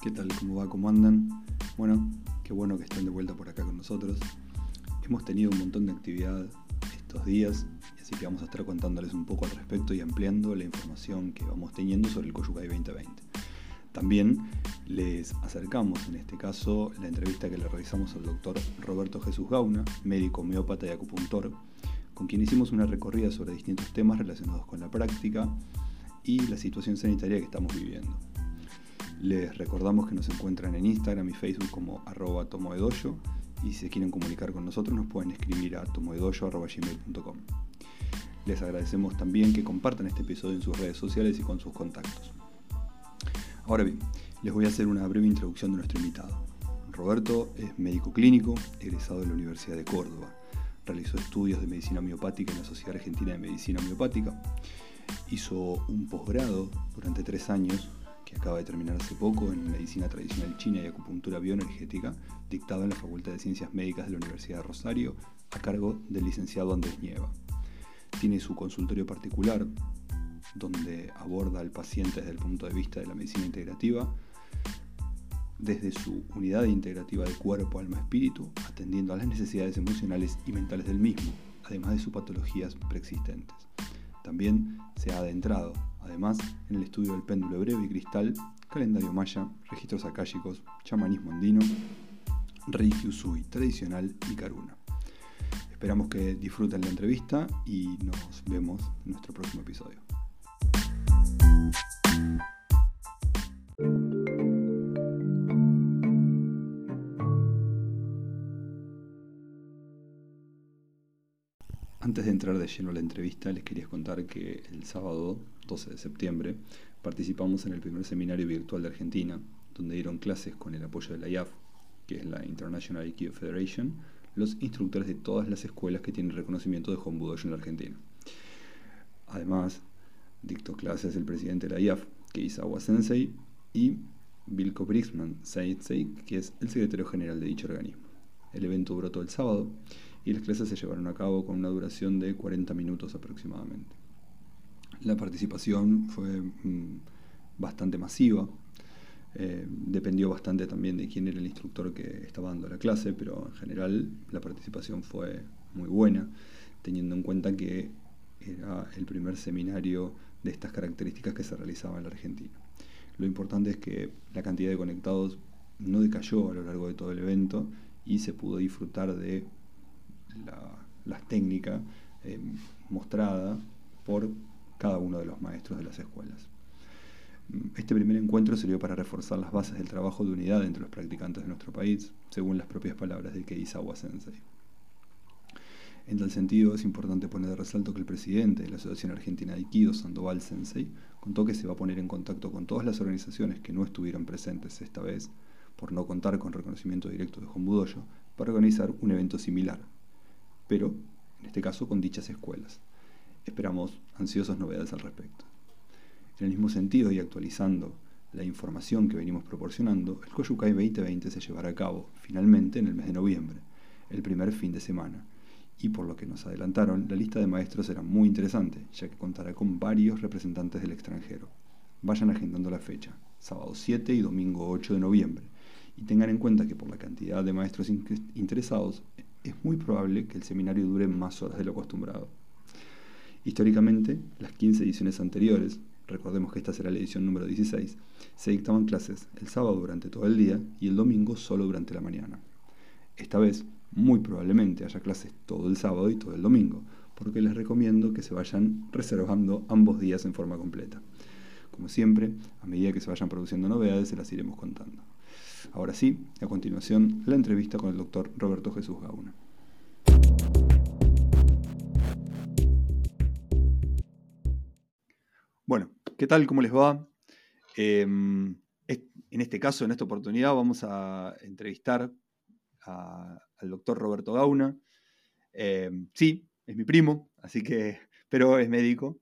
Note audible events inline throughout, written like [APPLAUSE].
¿Qué tal? ¿Cómo va? ¿Cómo andan? Bueno, qué bueno que estén de vuelta por acá con nosotros. Hemos tenido un montón de actividad estos días, así que vamos a estar contándoles un poco al respecto y ampliando la información que vamos teniendo sobre el Coyucay 2020. También les acercamos en este caso la entrevista que le realizamos al doctor Roberto Jesús Gauna, médico homeópata y acupuntor, con quien hicimos una recorrida sobre distintos temas relacionados con la práctica y la situación sanitaria que estamos viviendo. Les recordamos que nos encuentran en Instagram y Facebook como arroba tomoedoyo y si quieren comunicar con nosotros nos pueden escribir a tomoedoyo.gmail.com. Les agradecemos también que compartan este episodio en sus redes sociales y con sus contactos. Ahora bien, les voy a hacer una breve introducción de nuestro invitado. Roberto es médico clínico, egresado de la Universidad de Córdoba. Realizó estudios de medicina homeopática en la Sociedad Argentina de Medicina Homeopática. Hizo un posgrado durante tres años, que acaba de terminar hace poco, en Medicina Tradicional China y Acupuntura Bioenergética, dictado en la Facultad de Ciencias Médicas de la Universidad de Rosario, a cargo del licenciado Andrés Nieva. Tiene su consultorio particular, donde aborda al paciente desde el punto de vista de la medicina integrativa, desde su unidad integrativa de cuerpo, alma, espíritu, atendiendo a las necesidades emocionales y mentales del mismo, además de sus patologías preexistentes. También se ha adentrado, además, en el estudio del péndulo breve y cristal, calendario maya, registros akáshicos, chamanismo andino, reiki usui tradicional y karuna. Esperamos que disfruten la entrevista y nos vemos en nuestro próximo episodio. Antes de entrar de lleno a la entrevista, les quería contar que el sábado 12 de septiembre participamos en el primer seminario virtual de Argentina, donde dieron clases con el apoyo de la IAF, que es la International Aikido Federation, los instructores de todas las escuelas que tienen reconocimiento de Hombudoyo en la Argentina. Además, dictó clases el presidente de la IAF, Keisawa Sensei, y Vilko Brixman Sensei, que es el secretario general de dicho organismo. El evento duró todo el sábado y las clases se llevaron a cabo con una duración de 40 minutos aproximadamente. La participación fue mm, bastante masiva, eh, dependió bastante también de quién era el instructor que estaba dando la clase, pero en general la participación fue muy buena, teniendo en cuenta que era el primer seminario de estas características que se realizaba en la Argentina. Lo importante es que la cantidad de conectados no decayó a lo largo de todo el evento y se pudo disfrutar de las técnicas eh, mostradas por cada uno de los maestros de las escuelas. Este primer encuentro sirvió para reforzar las bases del trabajo de unidad entre los practicantes de nuestro país, según las propias palabras de Keisawa Sensei. En tal sentido, es importante poner de resalto que el presidente de la Asociación Argentina de Aikido, Sandoval Sensei, contó que se va a poner en contacto con todas las organizaciones que no estuvieron presentes esta vez, por no contar con reconocimiento directo de Hombudoyo, para organizar un evento similar, pero en este caso con dichas escuelas. Esperamos ansiosos novedades al respecto. En el mismo sentido y actualizando la información que venimos proporcionando, el Koyukai 2020 se llevará a cabo finalmente en el mes de noviembre, el primer fin de semana. Y por lo que nos adelantaron, la lista de maestros será muy interesante, ya que contará con varios representantes del extranjero. Vayan agendando la fecha, sábado 7 y domingo 8 de noviembre, y tengan en cuenta que por la cantidad de maestros interesados, es muy probable que el seminario dure más horas de lo acostumbrado. Históricamente, las 15 ediciones anteriores, recordemos que esta será la edición número 16, se dictaban clases el sábado durante todo el día y el domingo solo durante la mañana. Esta vez, muy probablemente haya clases todo el sábado y todo el domingo, porque les recomiendo que se vayan reservando ambos días en forma completa. Como siempre, a medida que se vayan produciendo novedades, se las iremos contando. Ahora sí, a continuación, la entrevista con el doctor Roberto Jesús Gauna. Bueno, ¿qué tal? ¿Cómo les va? Em, en este caso, en esta oportunidad, vamos a entrevistar al doctor Roberto Gauna. Em, sí, es mi primo, así que, pero es médico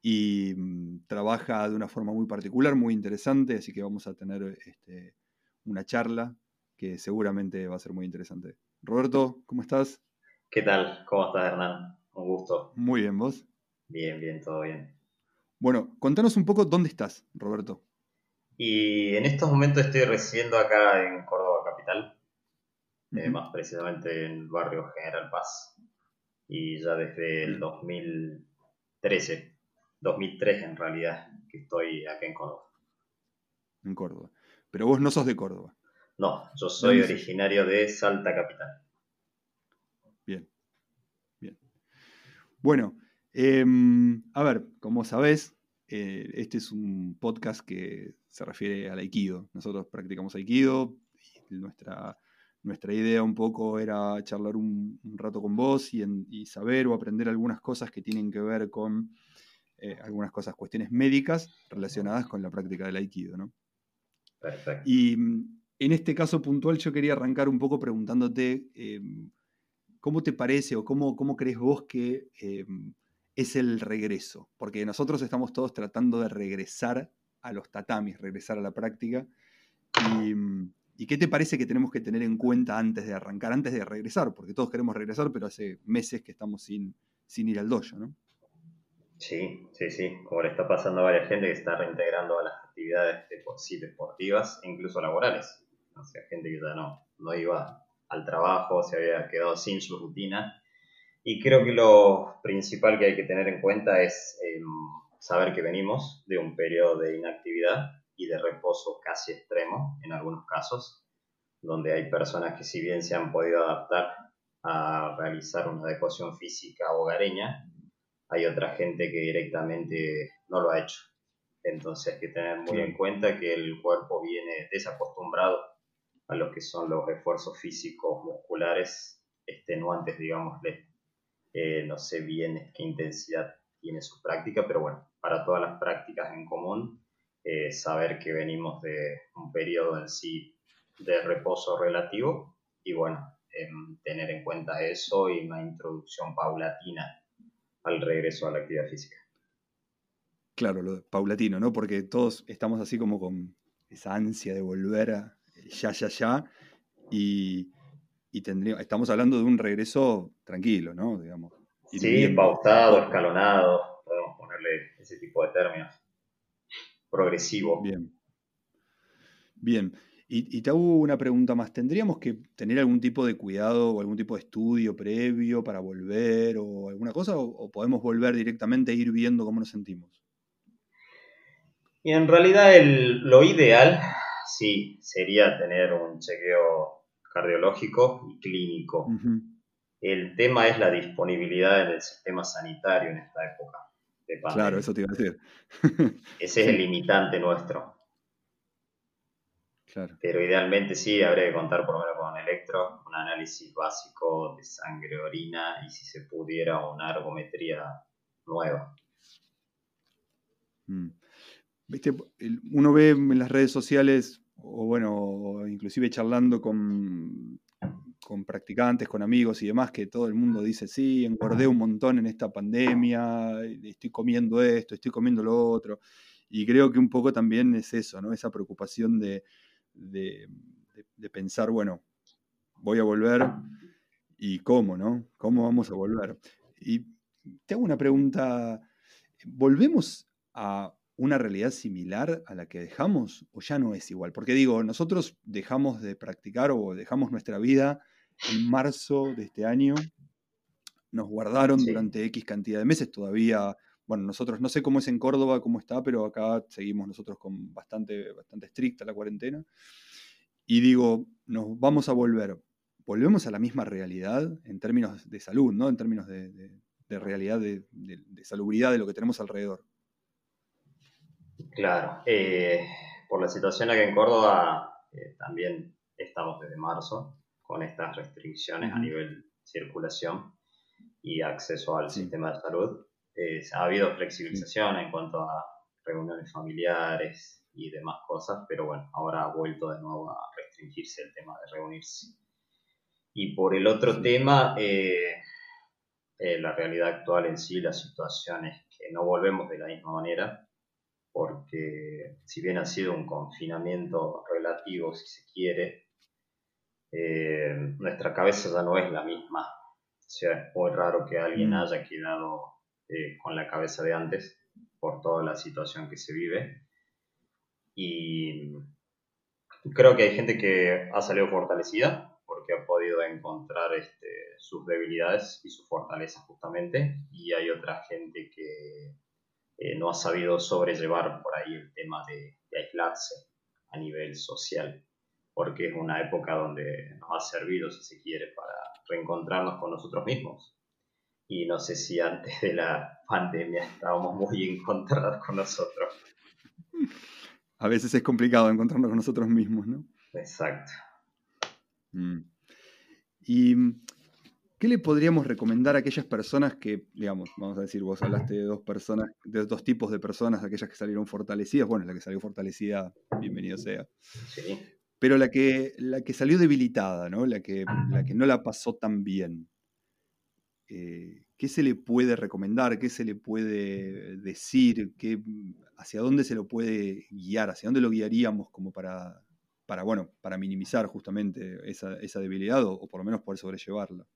y mm, trabaja de una forma muy particular, muy interesante, así que vamos a tener este, una charla que seguramente va a ser muy interesante. Roberto, ¿cómo estás? ¿Qué tal? ¿Cómo estás, Hernán? Un gusto. Muy bien, ¿vos? Bien, bien, todo bien. Bueno, contanos un poco dónde estás, Roberto. Y en estos momentos estoy residiendo acá en Córdoba Capital, eh, más precisamente en el barrio General Paz. Y ya desde el 2013, 2003 en realidad, que estoy acá en Córdoba. En Córdoba. Pero vos no sos de Córdoba. No, yo soy originario de Salta Capital. Bien, bien. Bueno, em, a ver, como sabés, eh, este es un podcast que se refiere al aikido. Nosotros practicamos aikido y nuestra, nuestra idea un poco era charlar un, rato con vos y, saber o aprender algunas cosas que tienen que ver con eh, algunas cosas, cuestiones médicas relacionadas con la práctica del aikido, ¿no? Perfecto. Y en este caso puntual yo quería arrancar un poco preguntándote em, cómo te parece o cómo, cómo crees vos que em, es el regreso, porque nosotros estamos todos tratando de regresar a los tatamis, regresar a la práctica. Mm, y, qué te parece que tenemos que tener en cuenta antes de arrancar, antes de regresar? Porque todos queremos regresar, pero hace meses que estamos sin, sin ir al dojo, ¿no? Sí, sí, sí. Como le está pasando a varias gente que está reintegrando a las actividades deportivas e incluso laborales. O sea, gente que ya no, no iba al trabajo, se había quedado sin su rutina. Y creo que lo principal que hay que tener en cuenta es em, saber que venimos de un periodo de inactividad y de reposo casi extremo en algunos casos, donde hay personas que si bien se han podido adaptar a realizar una adecuación física hogareña, hay otra gente que directamente no lo ha hecho. Entonces hay que tener muy en cuenta que el cuerpo viene desacostumbrado a lo que son los esfuerzos físicos musculares extenuantes, digámosle. Eh, no sé bien qué intensidad tiene su práctica, pero bueno, para todas las prácticas en común, eh, saber que venimos de un periodo en sí de reposo relativo y bueno, tener en cuenta eso y una introducción paulatina al regreso a la actividad física. Claro, lo paulatino, ¿no? Porque todos estamos así como con esa ansia de volver a ya, ya, ya, y, y tendríamos, estamos hablando de un regreso tranquilo, ¿no? Digamos. Sí, pautado, escalonado, ese tipo de términos. Progresivo. Bien. Bien. Y, te hago una pregunta más. ¿Tendríamos que tener algún tipo de cuidado o algún tipo de estudio previo para volver o alguna cosa? ¿O, podemos volver directamente e ir viendo cómo nos sentimos? Y en realidad lo ideal, sí, sería tener un chequeo cardiológico y clínico. El tema es la disponibilidad en el sistema sanitario en esta época. Claro, eso te iba a decir. [LAUGHS] Ese es el limitante nuestro. Claro. Pero idealmente sí, habría que contar por lo menos con electro, un análisis básico de sangre, orina y si se pudiera una ergometría nueva. Mm. ¿Viste? Uno ve en las redes sociales, o bueno, inclusive charlando con con practicantes, con amigos y demás, que todo el mundo dice, sí, engordé un montón en esta pandemia, estoy comiendo esto, estoy comiendo lo otro. Y creo que un poco también es eso, ¿no? Esa preocupación de, pensar, bueno, voy a volver y cómo, ¿no? ¿Cómo vamos a volver? Y te hago una pregunta, ¿volvemos a una realidad similar a la que dejamos o ya no es igual? Porque digo, nosotros dejamos de practicar o dejamos nuestra vida en marzo de este año. Nos guardaron durante X cantidad de meses todavía. Bueno, nosotros no sé cómo es en Córdoba, cómo está, pero acá seguimos nosotros con bastante, bastante estricta la cuarentena. Y digo, nos vamos a volver. Volvemos a la misma realidad en términos de salud, ¿no? En términos de, realidad, de, salubridad de lo que tenemos alrededor. Claro. Eh, por la situación aquí en Córdoba, eh, también estamos desde marzo con estas restricciones a nivel circulación y acceso al sistema de salud. Eh, ha habido flexibilización en cuanto a reuniones familiares y demás cosas, pero bueno, ahora ha vuelto de nuevo a restringirse el tema de reunirse. Y por el otro tema, eh, eh, la realidad actual en sí, la situación es que no volvemos de la misma manera, porque si bien ha sido un confinamiento relativo, si se quiere, eh, nuestra cabeza ya no es la misma. O sea, es muy raro que alguien mm. haya quedado eh, con la cabeza de antes por toda la situación que se vive. Y creo que hay gente que ha salido fortalecida porque ha podido encontrar este, sus debilidades y sus fortalezas justamente, y hay otra gente que eh, no ha sabido sobrellevar por ahí el tema de, aislarse a nivel social, porque es una época donde nos ha servido, si se quiere, para reencontrarnos con nosotros mismos. Y no sé si antes de la pandemia estábamos muy encontrados con nosotros. A veces es complicado encontrarnos con nosotros mismos, ¿no? Exacto. Mm. ¿Y qué le podríamos recomendar a aquellas personas que, digamos, vamos a decir, vos hablaste de dos personas, de dos tipos de personas, aquellas que salieron fortalecidas, bueno, la que salió fortalecida, bienvenido sea. Sí. Pero la que, la que salió debilitada, ¿no? La que, la que no la pasó tan bien. Eh, ¿Qué se le puede recomendar? ¿Qué se le puede decir? ¿Qué, ¿Hacia dónde se lo puede guiar? ¿Hacia dónde lo guiaríamos como para para, bueno, para minimizar justamente esa, debilidad o, por lo menos poder sobrellevarla.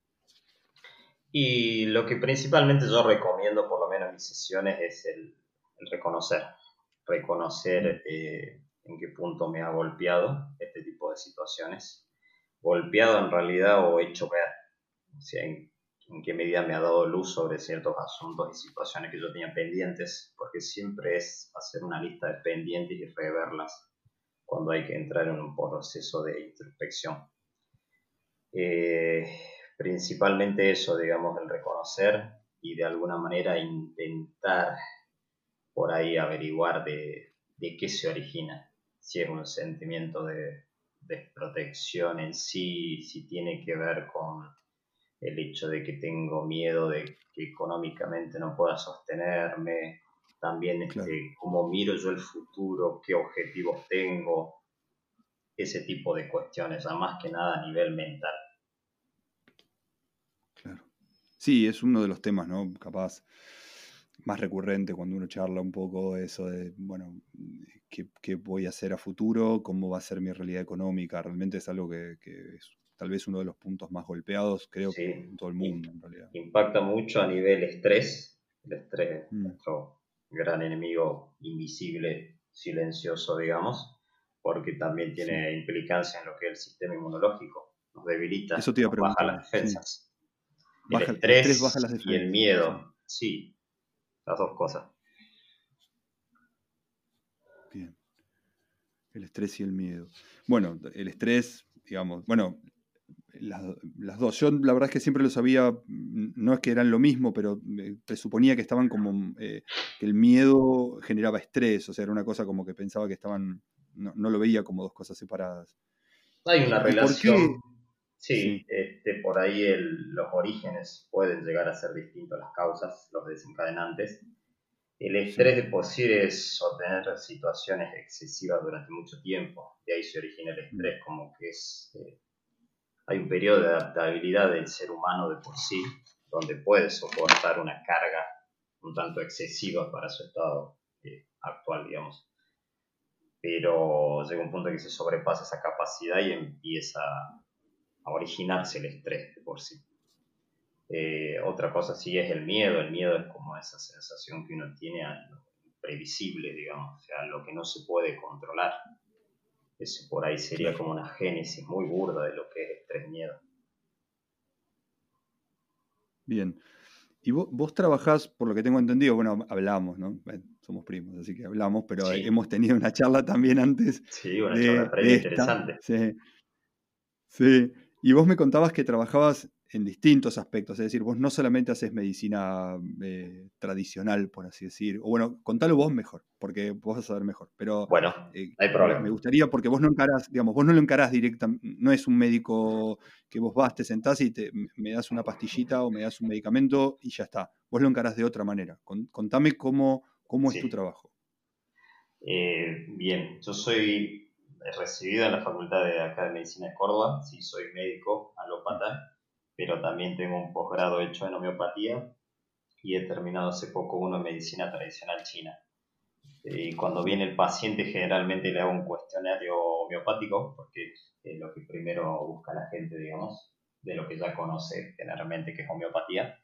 Y lo que principalmente yo recomiendo, por lo menos en mis sesiones, es el, reconocer. Reconocer eh, en qué punto me ha golpeado este tipo de situaciones. Golpeado en realidad o hecho ver. O sea, en, en qué medida me ha dado luz sobre ciertos asuntos y situaciones que yo tenía pendientes, porque siempre es hacer una lista de pendientes y reverlas cuando hay que entrar en un proceso de introspección. Eh, principalmente eso, digamos, el reconocer y de alguna manera intentar por ahí averiguar de, qué se origina, si es un sentimiento de desprotección en sí, si tiene que ver con el hecho de que tengo miedo de que económicamente no pueda sostenerme, también este, cómo miro yo el futuro, qué objetivos tengo, ese tipo de cuestiones, más que nada a nivel mental. Claro. Sí, es uno de los temas, ¿no? Capaz más recurrente cuando uno charla un poco eso de, bueno, ¿qué, voy a hacer a futuro? ¿Cómo va a ser mi realidad económica? Realmente es algo que, es tal vez uno de los puntos más golpeados, creo que en todo el mundo, en realidad. Impacta mucho a nivel estrés, el estrés, mm. nuestro gran enemigo invisible, silencioso, digamos, porque también tiene implicancia en lo que es el sistema inmunológico, nos debilita, Eso te baja las defensas. El, estrés baja las defensas. y el miedo, sí, las dos cosas. Bien. El estrés y el miedo. Bueno, el estrés, digamos, bueno, las, dos. Yo la verdad es que siempre lo sabía, no es que eran lo mismo, pero presuponía que estaban como, eh, que el miedo generaba estrés, o sea, era una cosa como que pensaba que estaban, no, lo veía como dos cosas separadas. Hay una relación. Sí, Este, por ahí los orígenes pueden llegar a ser distintos, las causas, los desencadenantes. El estrés de por sí es obtener situaciones excesivas durante mucho tiempo. De ahí se origina el estrés, mm. como que es eh, hay un periodo de adaptabilidad del ser humano de por sí, donde puede soportar una carga un tanto excesiva para su estado eh, actual, digamos. Pero llega un punto en que se sobrepasa esa capacidad y empieza a originarse el estrés de por sí. Eh, otra cosa sí es el miedo. El miedo es como esa sensación que uno tiene a lo imprevisible, digamos, o sea, a lo que no se puede controlar. Eso por ahí sería como una génesis muy burda de lo que es estrés miedo. Bien. Y vos, trabajás, por lo que tengo entendido, bueno, hablamos, ¿no? somos primos, así que hablamos, pero hemos tenido una charla también antes. Sí, una charla interesante. Sí. sí. Y vos me contabas que trabajabas en distintos aspectos. Es decir, vos no solamente haces medicina eh, tradicional, por así decir. O bueno, contalo vos mejor, porque vos vas a saber mejor. Pero bueno, eh, hay problema. Me gustaría, porque vos no encarás, digamos, vos no lo encarás directamente, no es un médico que vos vas, te sentás y te, me das una pastillita o me das un medicamento y ya está. Vos lo encarás de otra manera. Contame cómo, cómo es tu trabajo. Eh, bien, yo soy recibido en la Facultad de Acá de Medicina de Córdoba, sí, soy médico alópata pero también tengo un posgrado hecho en homeopatía y he terminado hace poco uno en medicina tradicional china. Y cuando viene el paciente generalmente le hago un cuestionario homeopático, porque es lo que primero busca la gente, digamos, de lo que ya conoce generalmente que es homeopatía.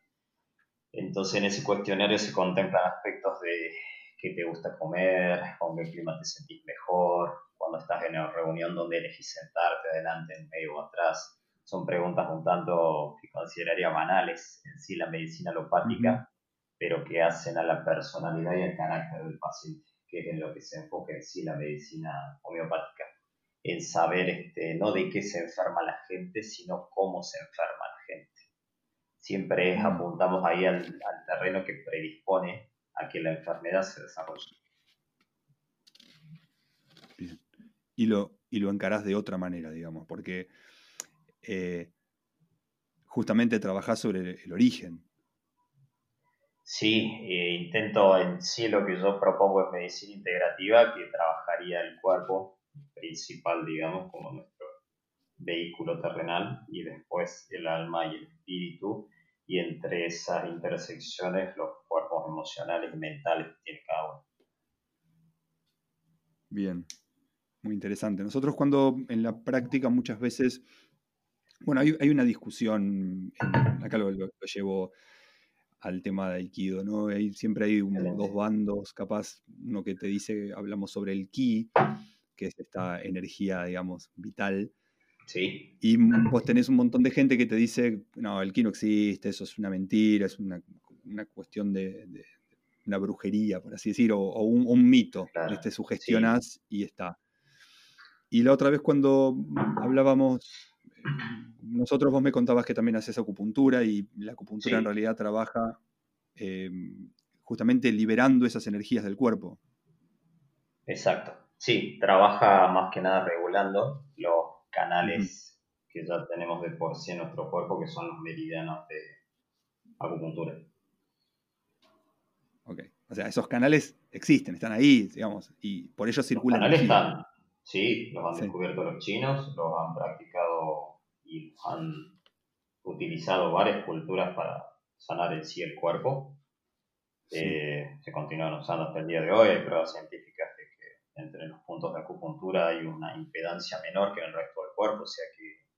Entonces en ese cuestionario se contemplan aspectos de qué te gusta comer, con qué clima te sentís mejor, cuando estás en una reunión donde elegís sentarte adelante, en medio o atrás. Son preguntas un tanto que consideraría banales en sí la medicina alopática, pero que hacen a la personalidad y al carácter del paciente, que es en lo que se enfoca en sí la medicina homeopática, en saber este, no de qué se enferma la gente, sino cómo se enferma la gente. Siempre apuntamos ahí al, al terreno que predispone a que la enfermedad se desarrolle. Bien. Y lo, y lo encarás de otra manera, digamos, porque eh, justamente trabajás sobre el origen, Sí, eh, intento en sí lo que yo propongo es medicina integrativa, que trabajaría el cuerpo principal, digamos, como nuestro vehículo terrenal, y después el alma y el espíritu, y entre esas intersecciones los cuerpos emocionales y mentales que tiene cada uno. Bien, muy interesante. Nosotros cuando en la práctica muchas veces, bueno, hay, una discusión, acá lo llevo al tema de Aikido, ¿no? Hay, siempre hay dos bandos, capaz, uno que te dice, hablamos sobre el ki, que es esta energía, digamos, vital. Sí. Y vos tenés un montón de gente que te dice, no, el ki no existe, eso es una mentira, es una, cuestión de, una brujería, por así decir, o, un, mito. Claro, te sugestionas y está. Y la otra vez cuando hablábamos nosotros vos me contabas que también haces acupuntura y la acupuntura en realidad trabaja eh, justamente liberando esas energías del cuerpo. Exacto. Sí, trabaja más que nada regulando los canales que ya tenemos de por sí en nuestro cuerpo, que son los meridianos de acupuntura. Ok. O sea, esos canales existen, están ahí, digamos, y por ellos circulan. Los canales están, sí, los han descubierto los chinos, los han practicado y han utilizado varias culturas para sanar en sí el cuerpo. Eh, se continúan usando hasta el día de hoy. Hay pruebas científicas de que entre los puntos de acupuntura hay una impedancia menor que en el resto del cuerpo, o sea que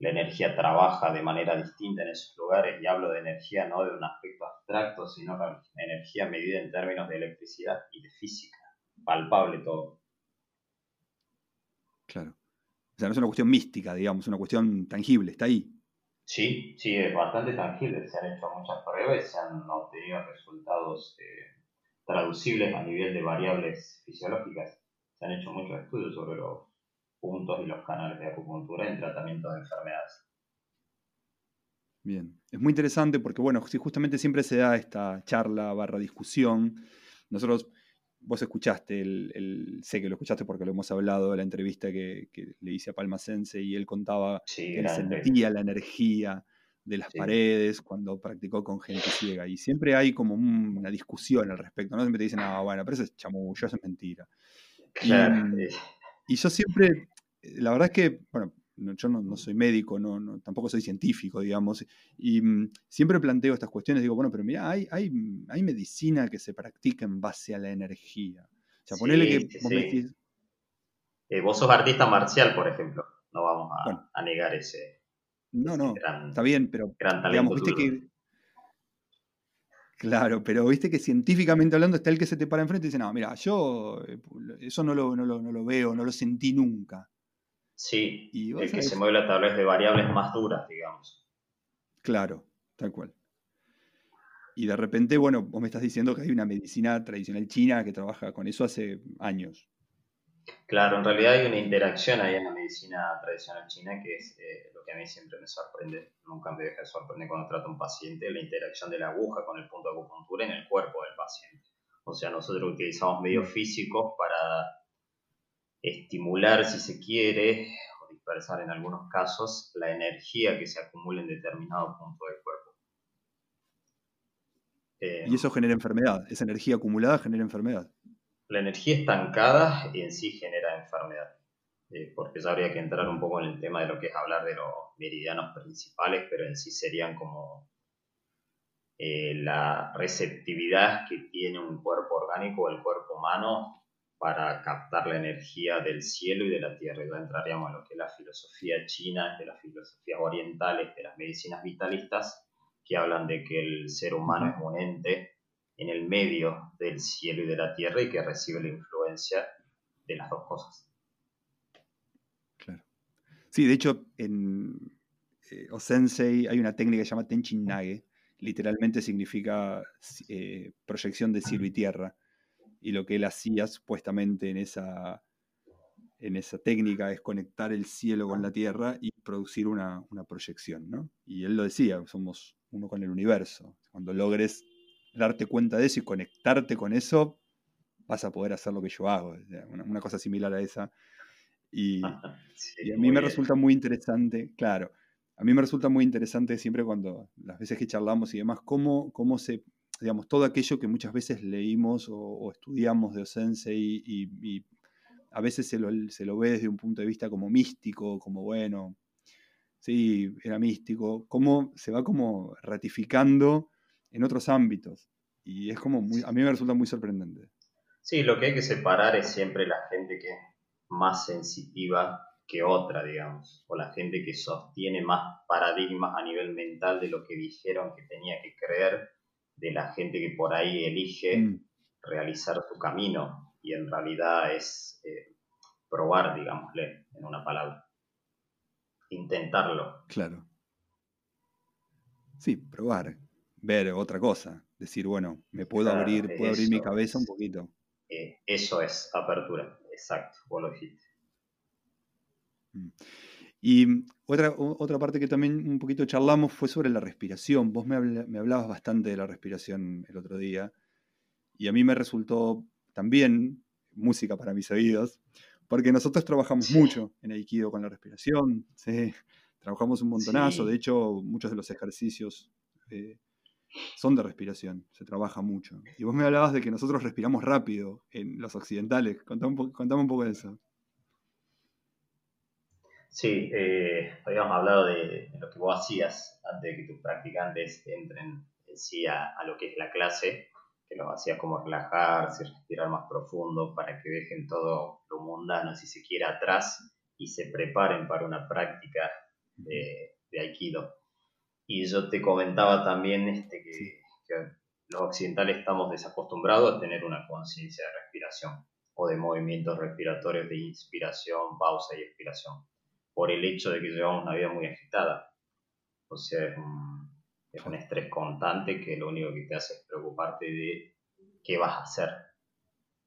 la energía trabaja de manera distinta en esos lugares. Y hablo de energía no de un aspecto abstracto, sino de energía medida en términos de electricidad y de física, palpable todo. Claro. O sea, no es una cuestión mística, digamos, es una cuestión tangible, está ahí. Sí, sí, es bastante tangible. Se han hecho muchas pruebas y se han obtenido resultados eh, traducibles a nivel de variables fisiológicas. Se han hecho muchos estudios sobre los puntos y los canales de acupuntura en tratamiento de enfermedades. Bien, es muy interesante porque, bueno, justamente siempre se da esta charla barra discusión, nosotros vos escuchaste, el, sé que lo escuchaste porque lo hemos hablado, la entrevista que, le hice a Palma Sense y él contaba que él sentía la energía de las paredes cuando practicó con gente ciega. Y siempre hay como una discusión al respecto, ¿no? Siempre te dicen, ah, bueno, pero eso es chamullo, eso es mentira. y, yo siempre, la verdad es que, bueno, yo no, soy médico, no, tampoco soy científico, digamos, y mm, siempre planteo estas cuestiones, digo, bueno, pero mira, hay, hay, hay, medicina que se practica en base a la energía. O sea, ponele que vos eh, vos sos artista marcial, por ejemplo, no vamos a, negar ese... No, no, está bien, pero digamos, viste que... Claro, pero viste que científicamente hablando está el que se te para enfrente y dice, no, mira, yo eh, eso no lo, no lo veo, no lo sentí nunca. Sí, el que se mueve a través de variables más duras, digamos. Claro, tal cual. Y de repente, bueno, vos me estás diciendo que hay una medicina tradicional china que trabaja con eso hace años. Claro, en realidad hay una interacción ahí en la medicina tradicional china que es eh, lo que a mí siempre me sorprende, nunca me deja de sorprender cuando trato a un paciente, la interacción de la aguja con el punto de acupuntura en el cuerpo del paciente. O sea, nosotros utilizamos medios físicos para estimular, si se quiere, o dispersar en algunos casos, la energía que se acumula en determinado punto del cuerpo. Eh, y eso genera enfermedad, esa energía acumulada genera enfermedad. La energía estancada en sí genera enfermedad, eh, porque ya habría que entrar un poco en el tema de lo que es hablar de los meridianos principales, pero en sí serían como eh, la receptividad que tiene un cuerpo orgánico o el cuerpo humano para captar la energía del cielo y de la tierra. Ya entraríamos en lo que es la filosofía china, de las filosofías orientales, de las medicinas vitalistas, que hablan de que el ser humano es un ente en el medio del cielo y de la tierra y que recibe la influencia de las dos cosas. Claro. Sí, de hecho, en eh, Osensei hay una técnica que se llama Tenchin Nage, literalmente significa eh, proyección de cielo y tierra. Y lo que él hacía supuestamente en esa, en esa técnica es conectar el cielo con la tierra y producir una, una proyección. ¿no? Y él lo decía, somos uno con el universo. Cuando logres darte cuenta de eso y conectarte con eso, vas a poder hacer lo que yo hago. Una, cosa similar a esa. Y, a mí me resulta muy interesante, claro, a mí me resulta muy interesante siempre cuando, las veces que charlamos y demás, cómo, cómo se, digamos, todo aquello que muchas veces leímos o, estudiamos de Osense y, a veces se lo, se lo, ve desde un punto de vista como místico, como bueno, sí, era místico, cómo se va como ratificando en otros ámbitos. Y es como a mí me resulta muy sorprendente. Sí, lo que hay que separar es siempre la gente que es más sensitiva que otra, digamos, o la gente que sostiene más paradigmas a nivel mental de lo que dijeron que tenía que creer, de la gente que por ahí elige mm. realizar su camino y en realidad es eh, probar, digámosle, en una palabra. Intentarlo. Claro. Sí, probar ver otra cosa, decir, bueno, me puedo abrir, puedo abrir mi cabeza un poquito. Eh, eso es apertura, exacto, vos lo dijiste. Mm. Y otra, otra parte que también un poquito charlamos fue sobre la respiración. Vos me, me, hablabas bastante de la respiración el otro día y a mí me resultó también música para mis oídos, porque nosotros trabajamos mucho en Aikido con la respiración, ¿sí? trabajamos un montonazo, de hecho muchos de los ejercicios eh, son de respiración, se trabaja mucho. Y vos me hablabas de que nosotros respiramos rápido en los occidentales. Contame un, un poco de eso. Sí, eh, habíamos hablado de, lo que vos hacías antes de que tus practicantes entren en sí a, lo que es la clase, que los hacías como relajarse, respirar más profundo para que dejen todo lo mundano, si se quiere, atrás y se preparen para una práctica de Aikido. Y yo te comentaba también este, que, los occidentales estamos desacostumbrados a tener una conciencia de respiración o de movimientos respiratorios de inspiración, pausa y expiración, por el hecho de que llevamos una vida muy agitada. O sea, es un, es un estrés constante que lo único que te hace es preocuparte de qué vas a hacer.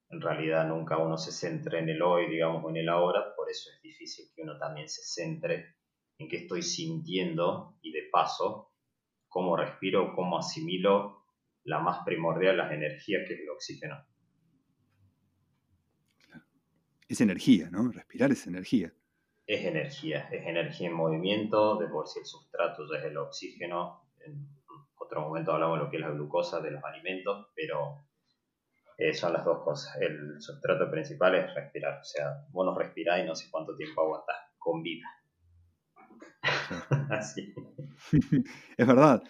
En realidad nunca uno se centra en el hoy, digamos, o en el ahora, por eso es difícil que uno también se centre en qué estoy sintiendo y de paso cómo respiro, cómo asimilo la más primordial, las energías, que es el oxígeno. Es energía, ¿no? Respirar es energía. Es energía, es energía en movimiento, de por si el sustrato ya es el oxígeno. En otro momento hablamos de lo que es la glucosa de los alimentos, pero eh, son las dos cosas. El sustrato principal es respirar, o sea, vos no respirás y no sé cuánto tiempo aguantás con vida. [LAUGHS] [LAUGHS] es verdad.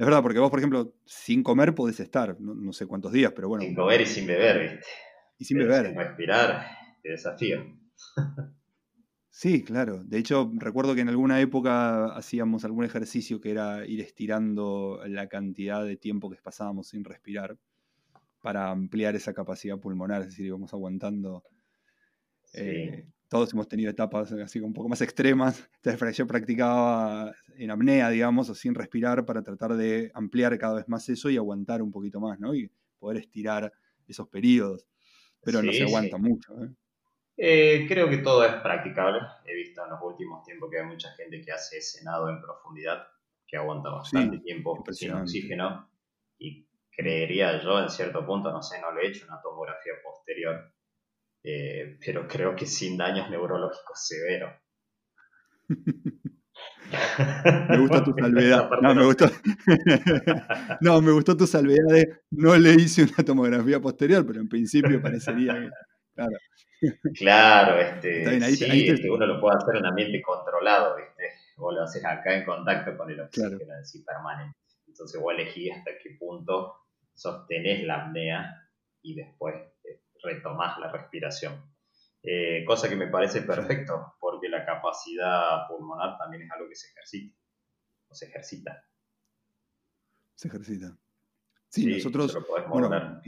Es verdad, porque vos, por ejemplo, sin comer podés estar, no, sé cuántos días, pero bueno. Sin comer y sin beber, ¿viste? Y sin beber. Sin respirar, qué desafío. [LAUGHS] Sí, claro. De hecho, recuerdo que en alguna época hacíamos algún ejercicio que era ir estirando la cantidad de tiempo que pasábamos sin respirar para ampliar esa capacidad pulmonar, es decir, íbamos aguantando eh, todos hemos tenido etapas así un poco más extremas. [LAUGHS] Entonces, yo practicaba en apnea, digamos, o sin respirar para tratar de ampliar cada vez más eso y aguantar un poquito más, ¿no? Y poder estirar esos periodos. Pero no se aguanta mucho, ¿eh? ¿Eh? creo que todo es practicable. He visto en los últimos tiempos que hay mucha gente que hace ese nado en profundidad, que aguanta bastante tiempo sin oxígeno. Y creería yo, en cierto punto, no sé, no lo he hecho, una tomografía posterior eh, pero creo que sin daños neurológicos severos. [LAUGHS] me gusta tu salvedad. No me gustó. [LAUGHS] no, me gustó tu salvedad de no le hice una tomografía posterior, pero en principio parecería que. Claro. Claro, [LAUGHS] este, sí, este, uno lo puede hacer en ambiente controlado, ¿viste? O lo haces acá en contacto con el oxígeno en sí permanente. Entonces vos elegís hasta qué punto sostenés la apnea y después retomás la respiración. Eh, cosa que me parece perfecto, porque la capacidad pulmonar también es algo que se ejercita, o se ejercita. Se ejercita. Sí, nosotros, bueno,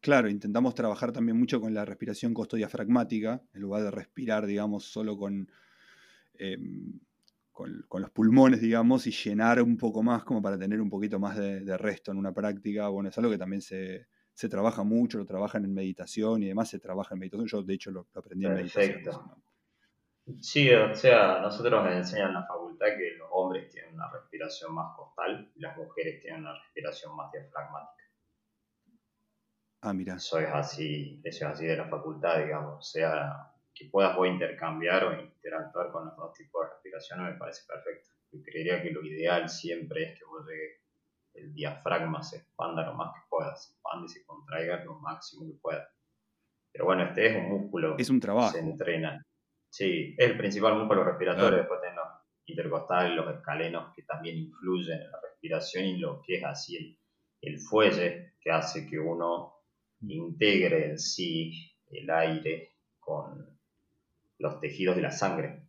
claro, intentamos trabajar también mucho con la respiración costodiafragmática, en lugar de respirar, digamos, solo con, em, con, los pulmones, digamos, y llenar un poco más como para tener un poquito más de, resto en una práctica. Bueno, es algo que también se, trabaja mucho, lo trabajan en meditación y demás se trabaja en meditación. Yo, de hecho, lo, aprendí en meditación. Sí, o sea, nosotros nos enseñan en la facultad que los hombres tienen una respiración más costal y las mujeres tienen una respiración más diafragmática. Ah, mira. Eso es así, eso es así de la facultad, digamos. O sea, que puedas vos intercambiar o interactuar con los dos tipos de respiración me parece perfecto. Yo creería que lo ideal siempre es que vos el diafragma se expanda lo más que pueda, se expande y se contraiga lo máximo que pueda. Pero bueno, este es un músculo. Es un trabajo. Se entrena. Sí, es el principal músculo respiratorio. Después tenés los intercostales, los escalenos que también influyen en la respiración y lo que es así el, el fuelle que hace que uno integre en sí el aire con los tejidos de la sangre.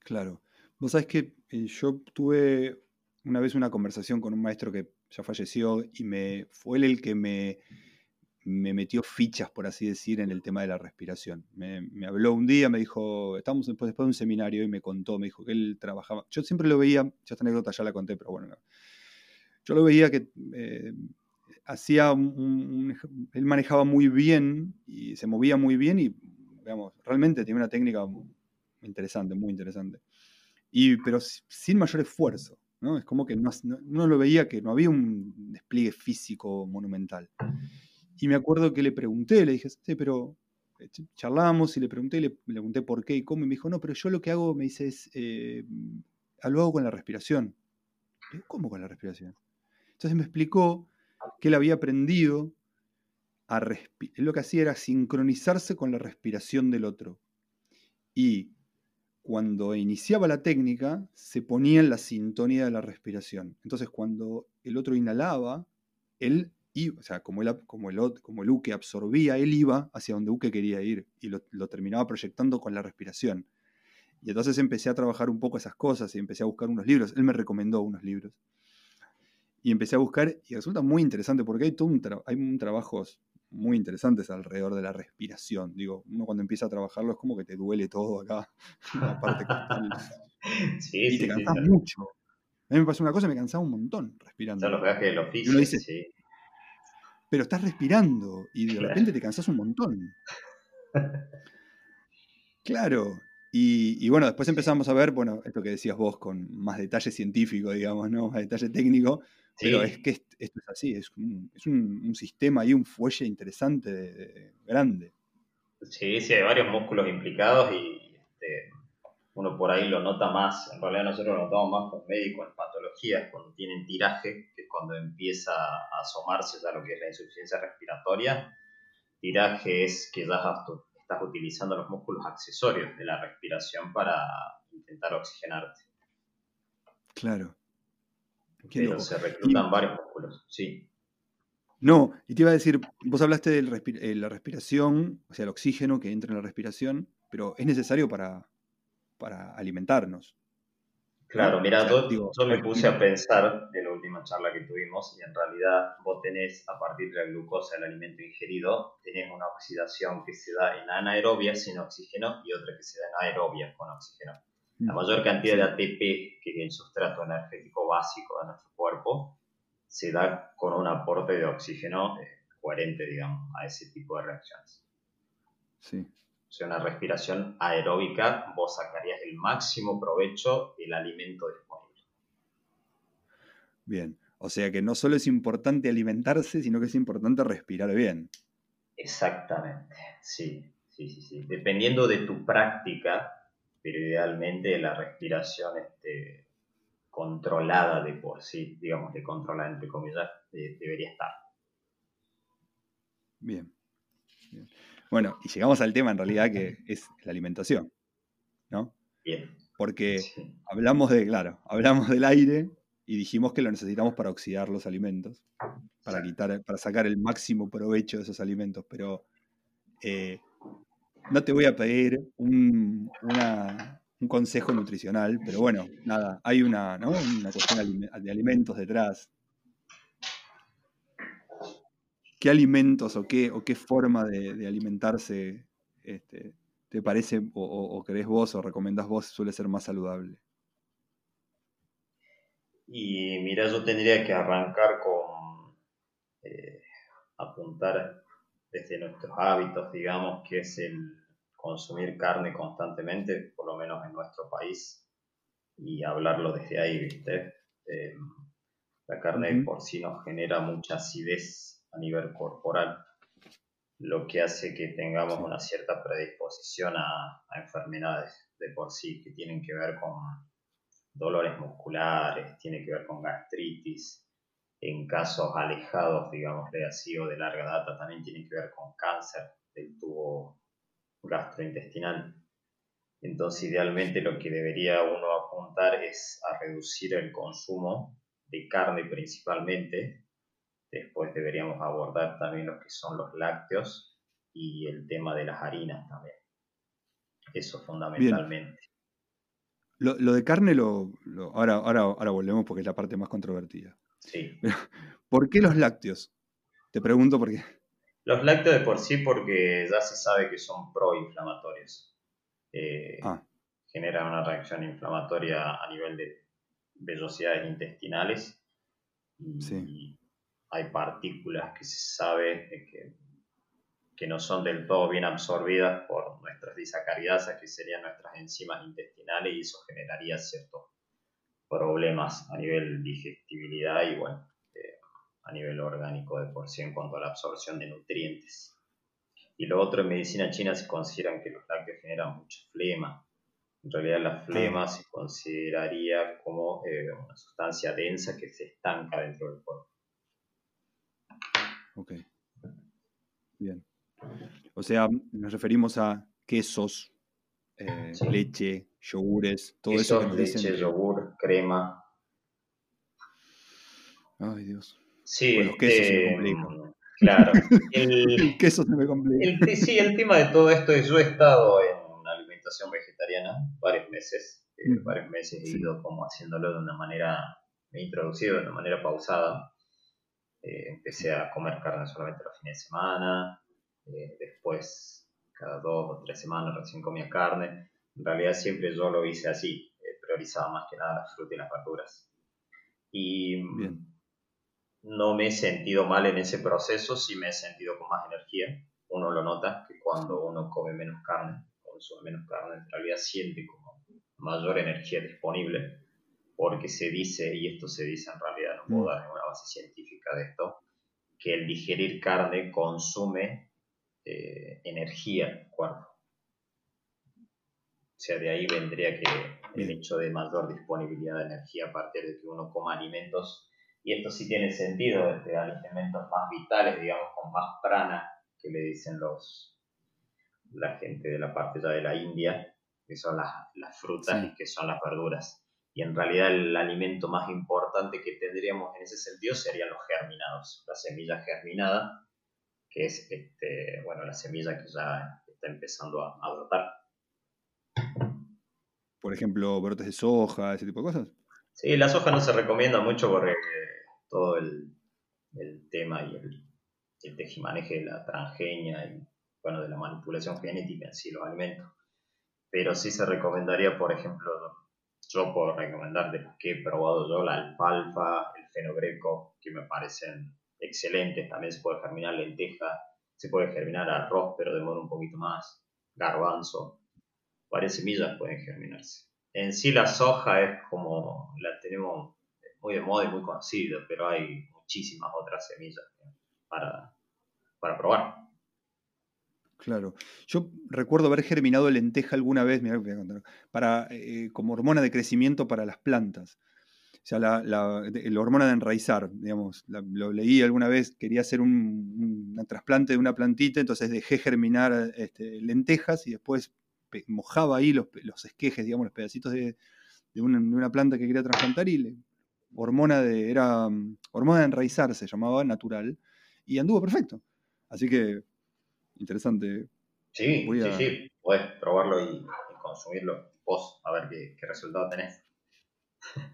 Claro. Vos sabés que eh, yo tuve una vez una conversación con un maestro que ya falleció y me fue él el que me, me metió fichas, por así decir, en el tema de la respiración. Me, habló un día, me dijo, estamos después, de un seminario y me contó, me dijo que él trabajaba, yo siempre lo veía, ya esta anécdota ya la conté, pero bueno, yo lo veía que eh, hacía él manejaba muy bien y se movía muy bien y, digamos, realmente tiene una técnica interesante, muy interesante. Y, pero sin mayor esfuerzo, ¿no? Es como que no, uno lo veía que no había un despliegue físico monumental. Y me acuerdo que le pregunté, le dije, sí, pero eh, charlamos y le pregunté, le, pregunté por qué y cómo, y me dijo, no, pero yo lo que hago, me dice, es, eh, lo hago con la respiración. ¿Cómo con la respiración? Entonces me explicó que él había aprendido a respirar. Lo que hacía era sincronizarse con la respiración del otro. Y cuando iniciaba la técnica, se ponía en la sintonía de la respiración. Entonces, cuando el otro inhalaba, él iba, o sea, como el, como el, como el Uke absorbía, él iba hacia donde Uke quería ir y lo, lo terminaba proyectando con la respiración. Y entonces empecé a trabajar un poco esas cosas y empecé a buscar unos libros. Él me recomendó unos libros y empecé a buscar y resulta muy interesante porque hay, todo un hay un trabajos muy interesantes alrededor de la respiración. Digo, uno cuando empieza a trabajarlo es como que te duele todo acá, [LAUGHS] la parte [LAUGHS] Sí, y te cansas mucho. A mí me pasó una cosa, me cansaba un montón respirando. O sea, que lo físico, dice, sí. Pero estás respirando y de repente te cansas un montón. [LAUGHS] Claro, y, bueno, después empezamos a ver, bueno, esto que decías vos, con más detalle científico, digamos, ¿no? Más detalle técnico, pero es que esto es así, es un, es un, sistema y un fuelle interesante, grande. Sí, sí, hay varios músculos implicados y este, uno por ahí lo nota más, en realidad nosotros lo notamos más con médicos en patologías, cuando tienen tiraje, que es cuando empieza a asomarse ya lo que es la insuficiencia respiratoria. Tiraje es que ya estás utilizando los músculos accesorios de la respiración para intentar oxigenarte. Claro. Pero se reclutan varios músculos, sí. No, y te iba a decir, vos hablaste de eh, la respiración, o sea, el oxígeno que entra en la respiración, pero es necesario para, para alimentarnos. Claro, mira, yo, me puse a pensar de la última charla que tuvimos y en realidad vos tenés, a partir de la glucosa del alimento ingerido, tenés una oxidación que se da en anaerobia sin oxígeno y otra que se da en aerobia con oxígeno. La mayor cantidad de ATP, que es el sustrato energético básico de nuestro cuerpo, se da con un aporte de oxígeno eh, coherente, digamos, a ese tipo de reacciones. Sí. O sea, una respiración aeróbica, vos sacarías el máximo provecho del alimento disponible. Bien, o sea que no solo es importante alimentarse, sino que es importante respirar bien. Exactamente, sí, sí, sí, sí. Dependiendo de tu práctica, pero idealmente la respiración este, controlada de por sí, digamos, de controlada entre comillas, debería estar. Bien. Bien. Bueno, y llegamos al tema en realidad que es la alimentación, ¿no? Bien. Porque hablamos de, claro, hablamos del aire y dijimos que lo necesitamos para oxidar los alimentos, para quitar, para sacar el máximo provecho de esos alimentos, pero eh, no te voy a pedir una, un consejo nutricional, pero bueno, nada, hay una, una cuestión de alimentos detrás. ¿Qué alimentos o qué, o qué forma de, alimentarse este, te parece o, crees vos o recomendás vos suele ser más saludable? Y mira, yo tendría que arrancar con eh, apuntar desde nuestros hábitos, digamos, que es el consumir carne constantemente, por lo menos en nuestro país, y hablarlo desde ahí, ¿viste? Eh, la carne por sí nos genera mucha acidez a nivel corporal, lo que hace que tengamos una cierta predisposición a, a enfermedades de por sí, que tienen que ver con dolores musculares, tiene que ver con gastritis, en casos alejados, digamos, así, o de larga data, también tiene que ver con cáncer del tubo gastrointestinal. Entonces, idealmente lo que debería uno apuntar es a reducir el consumo de carne principalmente. Después deberíamos abordar también lo que son los lácteos y el tema de las harinas también. Eso fundamentalmente. Lo, de carne lo, ahora, ahora, ahora volvemos porque es la parte más controvertida. Sí. [LAUGHS] ¿Por qué los lácteos? Te pregunto por qué. Los lácteos de por sí porque ya se sabe que son proinflamatorios. Eh, ah. Generan una reacción inflamatoria a nivel de vellosidades intestinales y hay partículas que se sabe que, que, no son del todo bien absorbidas por nuestras disacaridasas, que serían nuestras enzimas intestinales, y eso generaría ciertos problemas a nivel digestibilidad y bueno, a nivel orgánico de por sí en cuanto a la absorción de nutrientes. Y lo otro, en medicina china se consideran que los lácteos generan mucha flema. En realidad la flema se consideraría como eh, una sustancia densa que se estanca dentro del cuerpo. Ok. Bien. O sea, nos referimos a quesos, eh, leche, yogures, todo eso. Que leche, yogur, crema. Ay, Dios. Sí, los quesos se me este, Claro. [LAUGHS] El, queso se me complica. sí, el tema de todo esto es, yo he estado en una alimentación vegetariana varios meses, eh, mm. varios meses he ido como haciéndolo de una manera, me he introducido de una manera pausada. Eh, empecé a comer carne solamente los fines de semana, eh, después cada dos o tres semanas recién comía carne. En realidad siempre yo lo hice así, priorizaba más que nada las frutas y las verduras. Y Bien no me he sentido mal en ese proceso, sí me he sentido con más energía. Uno lo nota que cuando uno come menos carne, consume menos carne, en realidad siente como mayor energía disponible, porque se dice, y esto se dice en realidad, no puedo mm. dar ninguna base científica de esto, que el digerir carne consume eh, energía el cuerpo. O sea, de ahí vendría que el hecho de mayor disponibilidad de energía a partir de que uno coma alimentos y esto sí tiene sentido, de alimentos más vitales, digamos, con más prana, que le dicen los la gente de la parte ya de la India, que son las, las frutas y que son las verduras. Y en realidad el alimento más importante que tendríamos en ese sentido serían los germinados, la semilla germinada, que es este, bueno, la semilla que ya está empezando a, a brotar. Por ejemplo, brotes de soja, ese tipo de cosas. Sí, la soja no se recomienda mucho porque todo el, tema y el, el, tejimaneje de la transgenia y bueno, de la manipulación genética en sí los alimentos. Pero sí se recomendaría, por ejemplo, yo puedo recomendar de los que he probado yo, la alfalfa, el fenogreco, que me parecen excelentes. También se puede germinar lenteja, se puede germinar arroz, pero demora un poquito más. Garbanzo, varias semillas pueden germinarse. En sí la soja es como la tenemos muy de moda y muy conocida, pero hay muchísimas otras semillas para, para probar. Claro. Yo recuerdo haber germinado lenteja alguna vez, contar, para, eh, como hormona de crecimiento para las plantas. O sea, la, la, hormona de enraizar, digamos, lo leí alguna vez, quería hacer un, trasplante de una plantita, entonces dejé germinar este, lentejas y después mojaba ahí los, los, esquejes, digamos, los pedacitos de, de, una, de, una, planta que quería trasplantar y le hormona de, era mm, hormona de enraizar, se llamaba natural, y anduvo perfecto. Así que, interesante. Sí, sí, sí, puedes probarlo y, consumirlo. vos, a ver qué, resultado tenés.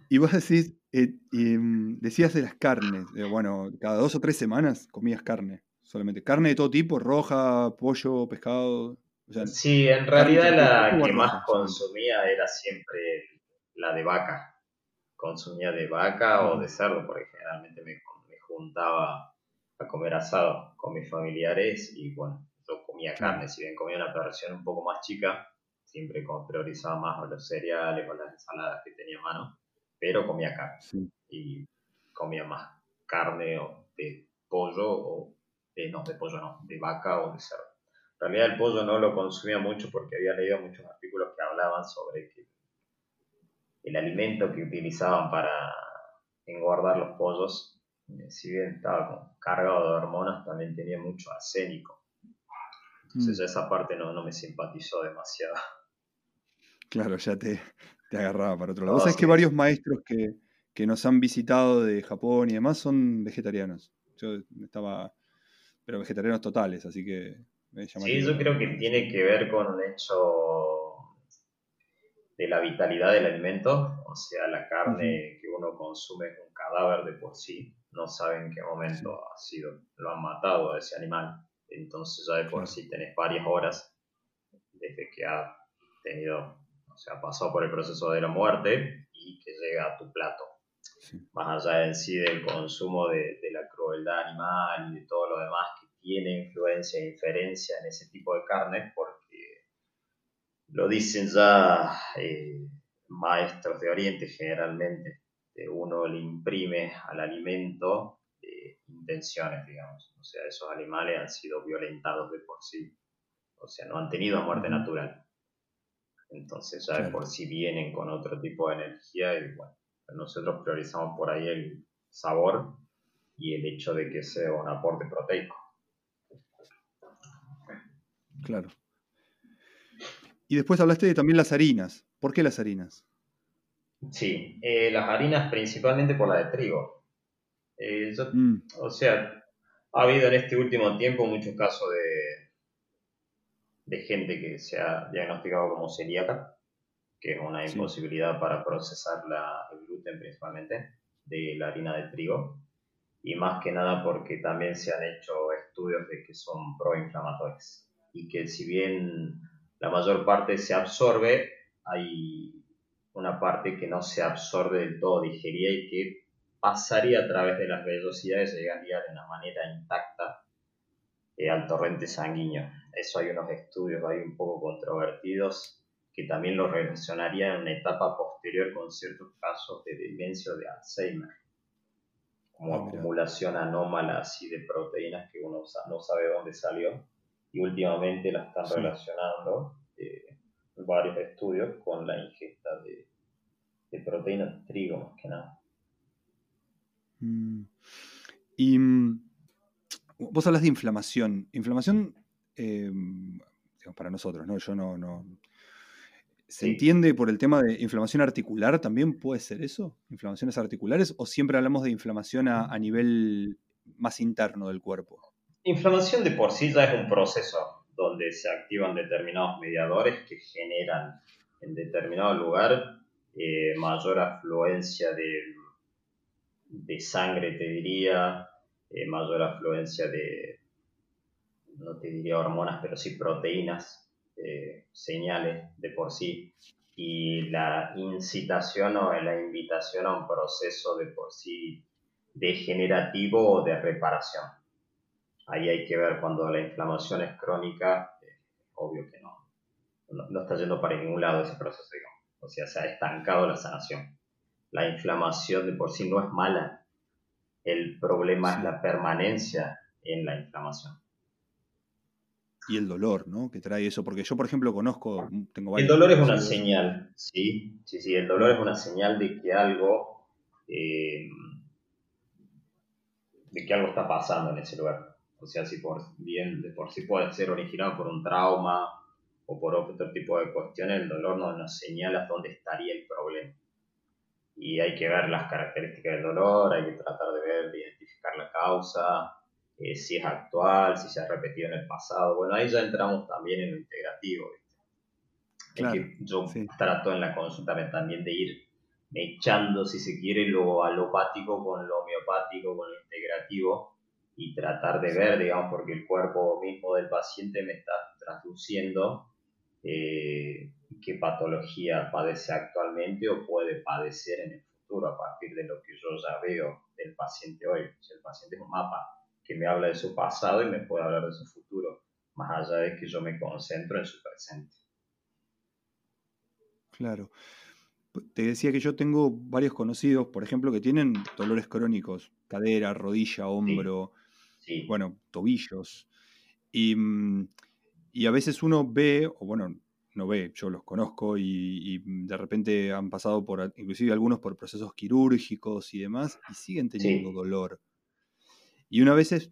Y vos decís, eh, mm, decías de las carnes, eh, bueno, cada dos o tres semanas comías carne, solamente. ¿Carne de todo tipo? ¿Roja, pollo, pescado? Sí, en realidad la que más consumía era siempre la de vaca. Consumía de vaca o de cerdo, porque generalmente me, me juntaba a comer asado con mis familiares y bueno, yo comía carne, si bien comía una versión un poco más chica, siempre priorizaba más los cereales o las ensaladas que tenía a mano, pero comía carne. Y comía más carne o de pollo o de, no, de pollo no, de vaca o de cerdo. En realidad el pollo no lo consumía mucho porque había leído muchos artículos que hablaban sobre que el alimento que utilizaban para engordar los pollos eh, si bien estaba cargado de hormonas, también tenía mucho arsénico. Entonces mm. esa parte no, me simpatizó demasiado. Claro, ya te, agarraba para otro lado. Vos sabés que varios maestros que, nos han visitado de Japón y demás son vegetarianos. Yo estaba, pero vegetarianos totales, así que Sí, yo creo que tiene que ver con un hecho de la vitalidad del alimento, o sea, la carne que uno consume es un cadáver de por sí, no saben en qué momento ha sido, lo han matado a ese animal. Entonces ya de por sí tenés varias horas desde que ha tenido, o sea, pasado por el proceso de la muerte y que llega a tu plato. Más allá en sí del consumo de, la crueldad animal y de todo lo demás que tiene influencia e inferencia en ese tipo de carne, porque lo dicen ya eh, maestros de Oriente generalmente, uno le imprime al alimento eh, intenciones, digamos. O sea, esos animales han sido violentados de por sí. O sea, no han tenido muerte natural. Entonces ya de por sí vienen con otro tipo de energía y bueno, nosotros priorizamos por ahí el sabor y el hecho de que sea un aporte proteico. Claro. Y después hablaste de también las harinas. ¿Por qué las harinas? Sí, eh, las harinas principalmente por la de trigo. Eh, mm. O sea, ha habido en este último tiempo muchos casos de, de gente que se ha diagnosticado como celíaca, que es una imposibilidad para procesar la, el gluten principalmente de la harina de trigo. Y más que nada porque también se han hecho estudios de que son proinflamatorios y que si bien la mayor parte se absorbe, hay una parte que no se absorbe del todo, digería y que pasaría a través de las vellosidades y llegaría de una manera intacta eh, al torrente sanguíneo. Eso hay unos estudios ahí un poco controvertidos que también lo relacionarían en una etapa posterior con ciertos casos de demencia o de Alzheimer, como ah, acumulación anómala así de proteínas que uno no sabe dónde salió y últimamente la están relacionando. Eh, varios estudios con la ingesta de, de proteína de trigo, más que nada. Mm. Y mm, vos hablas de inflamación. Inflamación, eh, para nosotros, ¿no? Yo no. no ¿Se entiende por el tema de inflamación articular? ¿También puede ser eso? ¿Inflamaciones articulares? ¿O siempre hablamos de inflamación a, a nivel más interno del cuerpo? Inflamación de por sí ya es un proceso donde se activan determinados mediadores que generan en determinado lugar eh, mayor afluencia de, sangre, te diría, eh, mayor afluencia de, no te diría hormonas, pero sí proteínas, eh, señales de por sí, y la incitación o la invitación a un proceso de por sí degenerativo o de reparación ahí hay que ver cuando la inflamación es crónica, eh, obvio que no, no, está yendo para ningún lado ese proceso, digamos. O sea, se ha estancado la sanación. La inflamación de por sí no es mala, el problema es la permanencia en la inflamación. Y el dolor, ¿no? Que trae eso, porque yo, por ejemplo, conozco, tengo El dolor es una señal, sí, sí, sí, el dolor es una señal de que algo, eh, de que algo está pasando en ese lugar. O sea, si por bien de por sí puede ser originado por un trauma o por otro tipo de cuestiones, el dolor no nos señala dónde estaría el problema. Y hay que ver las características del dolor, hay que tratar de ver, de identificar la causa, eh, si es actual, si se ha repetido en el pasado. Bueno, ahí ya entramos también en lo integrativo. que yo trato en la consulta también de ir echando, si se quiere, lo alopático con lo homeopático, con lo integrativo y tratar de ver, digamos, porque el cuerpo mismo del paciente me está traduciendo eh, qué patología padece actualmente o puede padecer en el futuro a partir de lo que yo ya veo del paciente hoy. El paciente es un mapa que me habla de su pasado y me puede hablar de su futuro, más allá de que yo me concentro en su presente. Claro. Te decía que yo tengo varios conocidos, por ejemplo, que tienen dolores crónicos, cadera, rodilla, hombro, bueno, tobillos. Y, mm, y, a veces uno ve, o bueno, no ve, yo los conozco y, de repente han pasado por, inclusive algunos por procesos quirúrgicos y demás, y siguen teniendo dolor. Y una vez,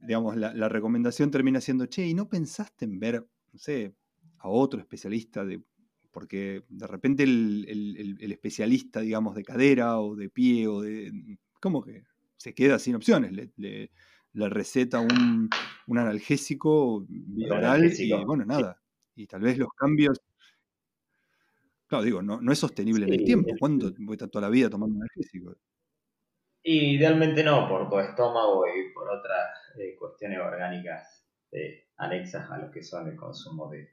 digamos, la, la, recomendación termina siendo, che, ¿y no pensaste en ver, no sé, a otro especialista de porque de repente el, especialista, digamos, de cadera o de pie o de... ¿Cómo que? Se queda sin opciones, le, receta un, analgésico oral y bueno, nada. Y tal vez los cambios... Claro, digo, no, no es sostenible en el tiempo. ¿Cuándo voy a estar toda la vida tomando analgésico? Idealmente no, por tu estómago y por otras eh, cuestiones orgánicas eh, anexas a lo que son el consumo de,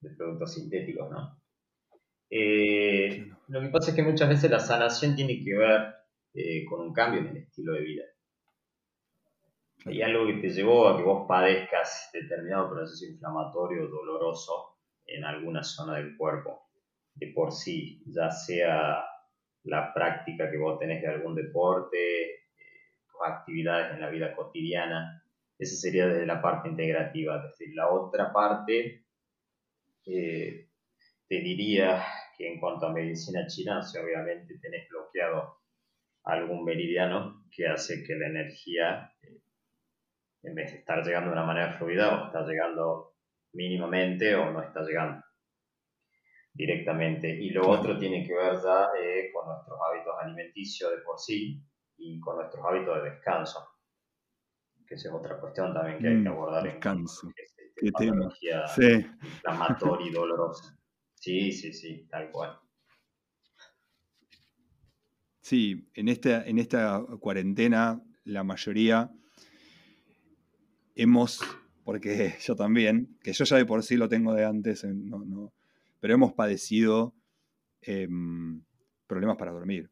de productos sintéticos, ¿no? Eh, lo que pasa es que muchas veces la sanación tiene que ver con un cambio en el estilo de vida. Hay algo que te llevó a que vos padezcas determinado proceso inflamatorio doloroso en alguna zona del cuerpo, de por sí, ya sea la práctica que vos tenés de algún deporte, eh, actividades en la vida cotidiana, esa sería desde la parte integrativa. Desde la otra parte, te diría que en cuanto a medicina china, si obviamente tenés bloqueado algún meridiano que hace que la energía, eh, en vez de estar llegando de una manera fluida, o está llegando mínimamente o no está llegando directamente. Y lo otro tiene que ver ya eh, con nuestros hábitos alimenticios de por sí y con nuestros hábitos de descanso, que esa es otra cuestión también que hay que mm, abordar descanso. en Qué tema. Sí. inflamatoria y [LAUGHS] dolorosa. Sí, sí, sí, tal cual. Sí, en esta, en esta cuarentena la mayoría hemos, porque [LAUGHS] yo también, que yo ya de por sí lo tengo de antes, no, no, pero hemos padecido em, problemas para dormir.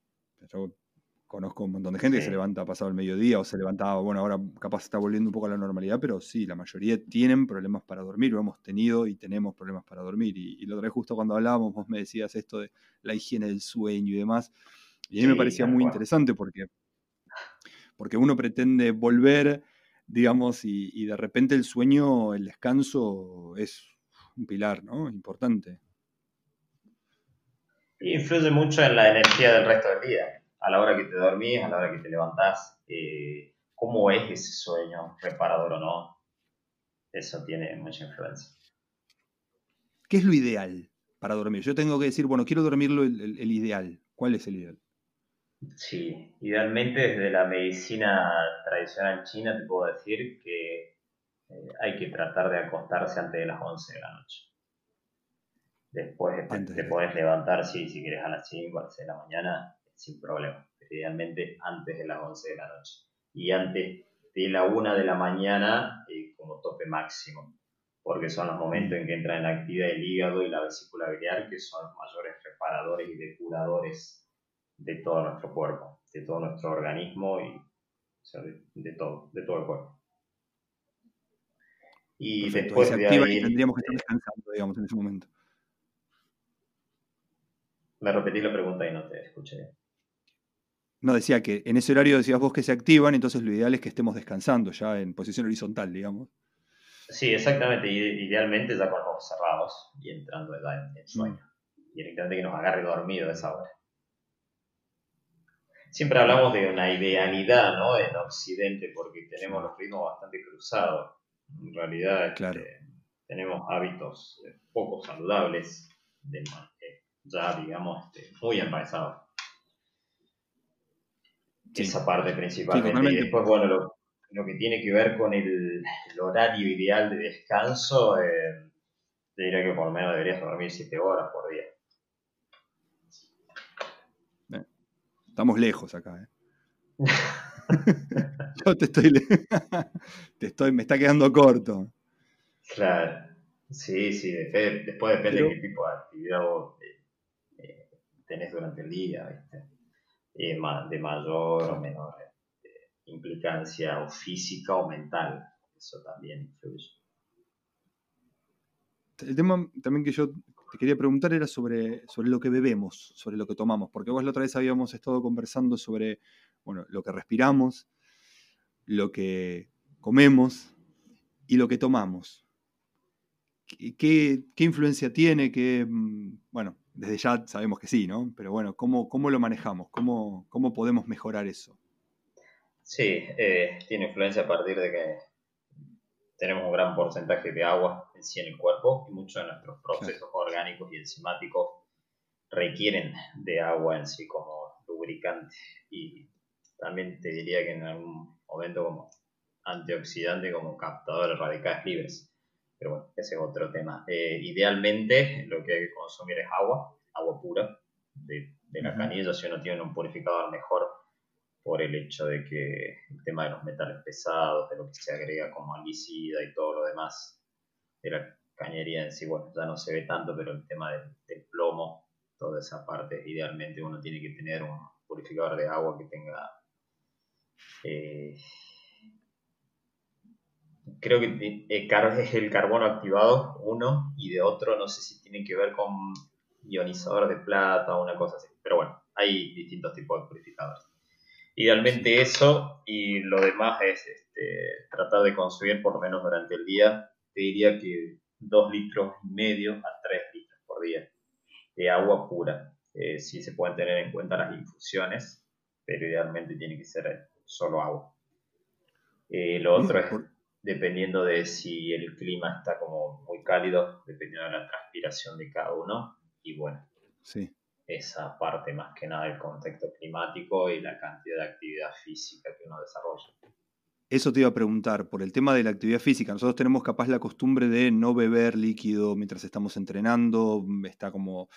Conozco un montón de gente que se levanta pasado el mediodía o se levantaba, bueno, ahora capaz está volviendo un poco a la normalidad, pero sí, la mayoría tienen problemas para dormir, lo hemos tenido y tenemos problemas para dormir. Y, lo traje justo cuando hablábamos, vos me decías esto de la higiene del sueño y demás. Y a mí me parecía muy interesante porque, porque uno pretende volver, digamos, y, y de repente el sueño, el descanso es un pilar, ¿no? Importante. Influye mucho en la energía del resto del día a la hora que te dormís, a la hora que te levantás, eh, cómo es ese sueño, reparador o no. Eso tiene mucha influencia. ¿Qué es lo ideal para dormir? Yo tengo que decir, bueno, quiero dormirlo el, ideal. ¿Cuál es el ideal? Sí, idealmente desde la medicina tradicional china te puedo decir que eh, hay que tratar de acostarse antes de las 11 de la noche. Después te, puedes levantar, si quieres a las 5, a las 6 de la mañana, sin problema, idealmente antes de las 11 de la noche y antes de la 1 de la mañana eh, como tope máximo, porque son los momentos en que entra en actividad el hígado y la vesícula biliar, que son los mayores reparadores y depuradores de todo nuestro cuerpo, de todo nuestro organismo y de, todo, de todo el cuerpo. Y después de ahí, tendríamos que estar descansando, digamos, en ese momento. Me repetí la pregunta y no te escuché. No, decía que en ese horario decías vos que se activan, entonces lo ideal es que estemos descansando ya en posición horizontal, digamos. Sí, exactamente. Idealmente ya con los ojos cerrados y entrando en el sueño. Directamente que nos agarre dormido a esa hora. Siempre hablamos de una idealidad ¿no? en Occidente porque tenemos los ritmos bastante cruzados. En realidad este, tenemos hábitos poco saludables, de, ya digamos este, muy enraizados esa parte principalmente. y después, bueno, lo, que tiene que ver con el, horario ideal de descanso, eh, Te diría que por lo menos deberías dormir 7 horas por día. Estamos lejos acá, ¿eh? [LAUGHS] [LAUGHS] Yo te estoy, [LAUGHS] te estoy, me está quedando corto. Claro, sí, sí, después, depende de qué tipo de actividad vos eh, eh, tenés durante el día, ¿viste? de mayor o menor eh, implicancia o física o mental, eso también influye. El tema también que yo te quería preguntar era sobre, sobre lo que bebemos, sobre lo que tomamos, porque vos la otra vez habíamos estado conversando sobre bueno, lo que respiramos, lo que comemos y lo que tomamos. ¿Qué, influencia tiene? ¿Qué, mm, bueno, desde ya sabemos que sí, ¿no? Pero bueno, ¿cómo, cómo lo manejamos? ¿Cómo, ¿Cómo podemos mejorar eso? Sí, eh, tiene influencia a partir de que tenemos un gran porcentaje de agua en sí en el cuerpo y muchos de nuestros procesos orgánicos y enzimáticos requieren de agua en sí como lubricante y también te diría que en algún momento como antioxidante, como captador de radicales libres. Pero bueno, ese es otro tema. Eh, idealmente lo que hay que consumir es agua, agua pura de, la canilla, si uno tiene un purificador mejor por el hecho de que el tema de los metales pesados, de lo que se agrega como algicida y todo lo demás de la cañería en sí, bueno, ya no se ve tanto, pero el tema del, plomo, toda esa parte, idealmente uno tiene que tener un purificador de agua que tenga... Eh, creo que [LAUGHS] es el carbono activado, uno, y de otro no sé si tiene que ver con ionizador de plata o una cosa así. Pero bueno, hay distintos tipos de purificadores. Idealmente eso y lo demás es este, tratar de consumir por lo menos durante el día, te diría que 2 litros y medio a 3 litros por día de agua pura. Eh, sí se pueden tener en cuenta las infusiones, pero idealmente tiene que ser solo agua. Eh, lo otro es, dependiendo de si el clima está como muy cálido, dependiendo de la transpiración de cada uno, y bueno, sí esa parte más que nada del contexto climático y la cantidad de actividad física que uno desarrolla. Eso te iba a preguntar, por el tema de la actividad física, nosotros tenemos capaz la costumbre de no beber líquido mientras estamos entrenando, está como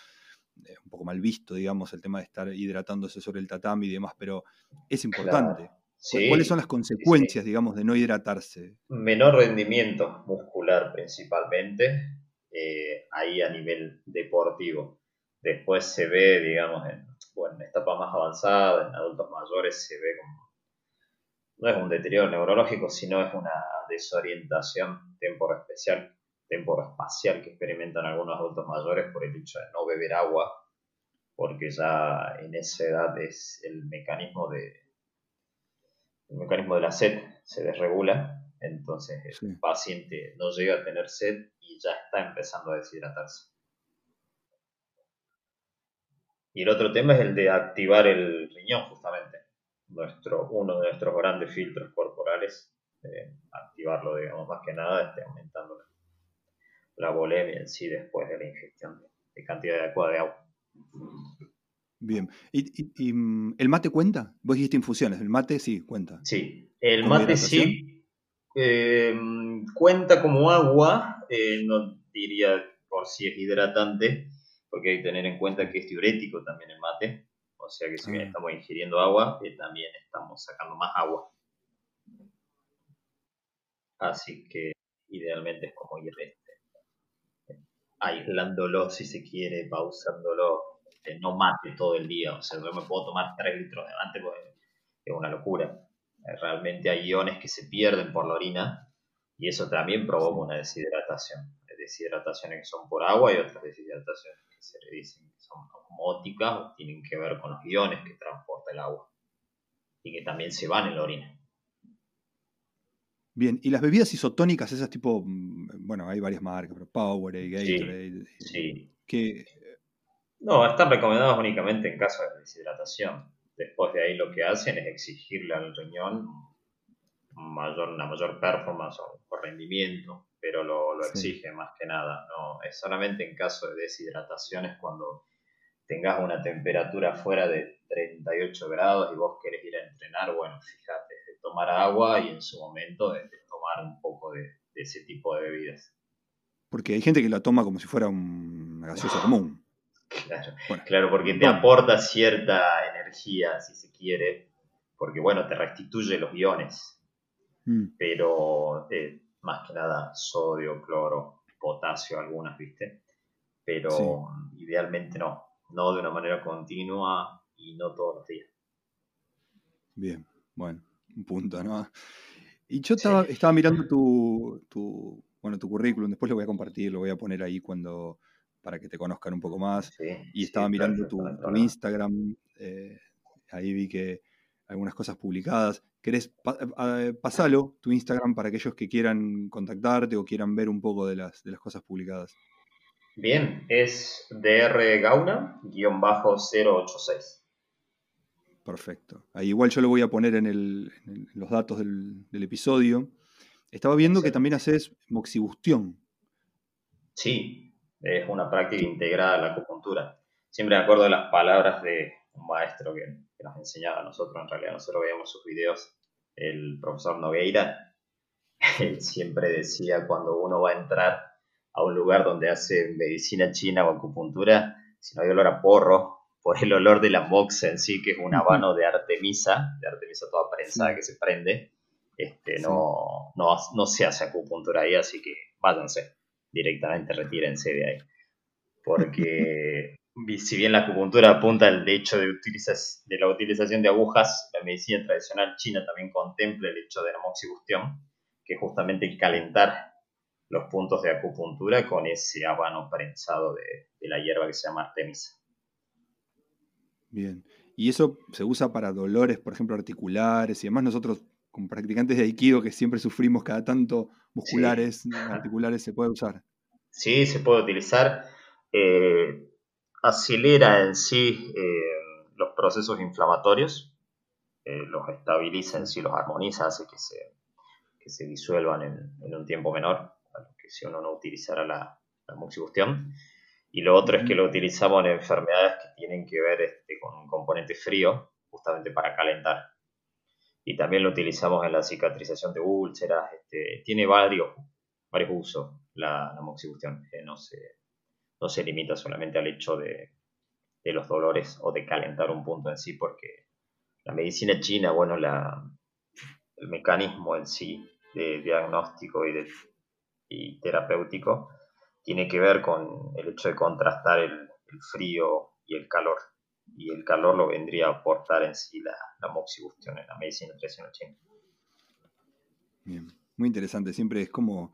eh, un poco mal visto, digamos, el tema de estar hidratándose sobre el tatami y demás, pero es importante. ¿Cuáles son las consecuencias, digamos, de no hidratarse? Menor rendimiento muscular principalmente, eh, ahí a nivel deportivo Después se ve, digamos, en, bueno, en etapas más avanzadas, en adultos mayores, se ve como, no es un deterioro neurológico, sino es una desorientación temporoespecial, temporoespacial que experimentan algunos adultos mayores por el hecho de no beber agua, porque ya en esa edad es el mecanismo de el mecanismo de la sed se desregula, entonces el paciente no llega a tener sed y ya está empezando a deshidratarse. Y el otro tema es el de activar el riñón, justamente. Nuestro, uno de nuestros grandes filtros corporales, eh, activarlo, digamos, más que nada, este, aumentando la, volemia en sí después de la ingestión de, cantidad adecuada de agua. Bien. ¿Y, mm, el mate cuenta? Vos dijiste infusiones, el mate sí cuenta. Sí, el mate sí eh, cuenta como agua, eh, no diría por si es hidratante, porque hay que tener en cuenta que es diurético también el mate, o sea que si bien ah. estamos ingiriendo agua, eh, también estamos sacando más agua. Así que idealmente es como ir este, aislándolo si se quiere, pausándolo, este, no mate todo el día, o sea, yo me puedo tomar 3 litros de mate porque es una locura. Eh, realmente hay iones que se pierden por la orina y eso también provoca una deshidratación. Deshidrataciones que son por agua y otras deshidrataciones se le dicen que son osmóticas o tienen que ver con los iones que transporta el agua y que también se van en la orina. Bien, y las bebidas isotónicas, esas tipo, mm, bueno, hay varias marcas, pero Powerade, Gatorade, sí, que... No, están recomendadas únicamente en caso de deshidratación. Después de ahí lo que hacen es exigirle al riñón mayor, una mayor performance o rendimiento pero lo, lo exige más que nada. No, es solamente en caso de deshidrataciones cuando tengas una temperatura fuera de 38 grados y vos querés ir a entrenar, bueno, fíjate, de tomar agua y en su momento de, tomar un poco de, ese tipo de bebidas. Porque hay gente que la toma como si fuera una gaseosa [LAUGHS] común. Claro, claro, porque te aporta cierta energía, si se quiere, porque bueno, te restituye los iones, mm. pero eh, más que nada sodio, cloro, potasio, algunas, ¿viste? Pero idealmente no, no de una manera continua y no todos los días. Bien, bueno, un punto, ¿no? Y yo estaba, estaba mirando tu, tu, bueno, tu currículum, después lo voy a compartir, lo voy a poner ahí cuando para que te conozcan un poco más. y estaba mirando tu, Instagram, eh, ahí vi que algunas cosas publicadas. ¿Querés eh, pasalo tu Instagram para aquellos que quieran contactarte o quieran ver un poco de las, de las cosas publicadas? Bien, es drgauna-086. Perfecto. Ahí igual yo lo voy a poner en, los datos del, episodio. Estaba viendo que también haces moxibustión. Sí, es una práctica integrada a la acupuntura. Siempre me acuerdo de las palabras de un maestro que, nos enseñaba a nosotros, en realidad nosotros veíamos sus videos, el profesor Nogueira, [LAUGHS] él siempre decía cuando uno va a entrar a un lugar donde hace medicina china o acupuntura, si no hay olor a porro, por el olor de la moxa en sí, que es un habano de artemisa, de artemisa toda prensada que se prende, este, no, no, no se hace acupuntura ahí, así que váyanse directamente retírense de ahí. Porque [LAUGHS] si bien la acupuntura apunta al hecho de, de la utilización de agujas, la medicina tradicional china también contempla el hecho de la moxibustión, que es justamente calentar los puntos de acupuntura con ese habano prensado de, la hierba que se llama artemisa. Bien. Y eso se usa para dolores, por ejemplo, articulares y además nosotros como practicantes de Aikido que siempre sufrimos cada tanto musculares, articulares, se puede usar. Sí, se puede utilizar. Eh, acelera en sí eh, los procesos inflamatorios, eh, los estabiliza en sí, los armoniza, hace que se, que se disuelvan en, un tiempo menor, que si uno no utilizara la, la moxibustión. Y lo otro es que lo utilizamos en enfermedades que tienen que ver este, con un componente frío, justamente para calentar y también lo utilizamos en la cicatrización de úlceras. Este, tiene varios, varios usos la, la moxibustión, no se, no se limita solamente al hecho de, de, los dolores o de calentar un punto en sí, porque la medicina china, bueno, la, el mecanismo en sí de diagnóstico y, de, y terapéutico tiene que ver con el hecho de contrastar el, el frío y el calor y el calor lo vendría a aportar en sí la, la moxibustión en la medicina tradicional china. Bien, muy interesante. Siempre es como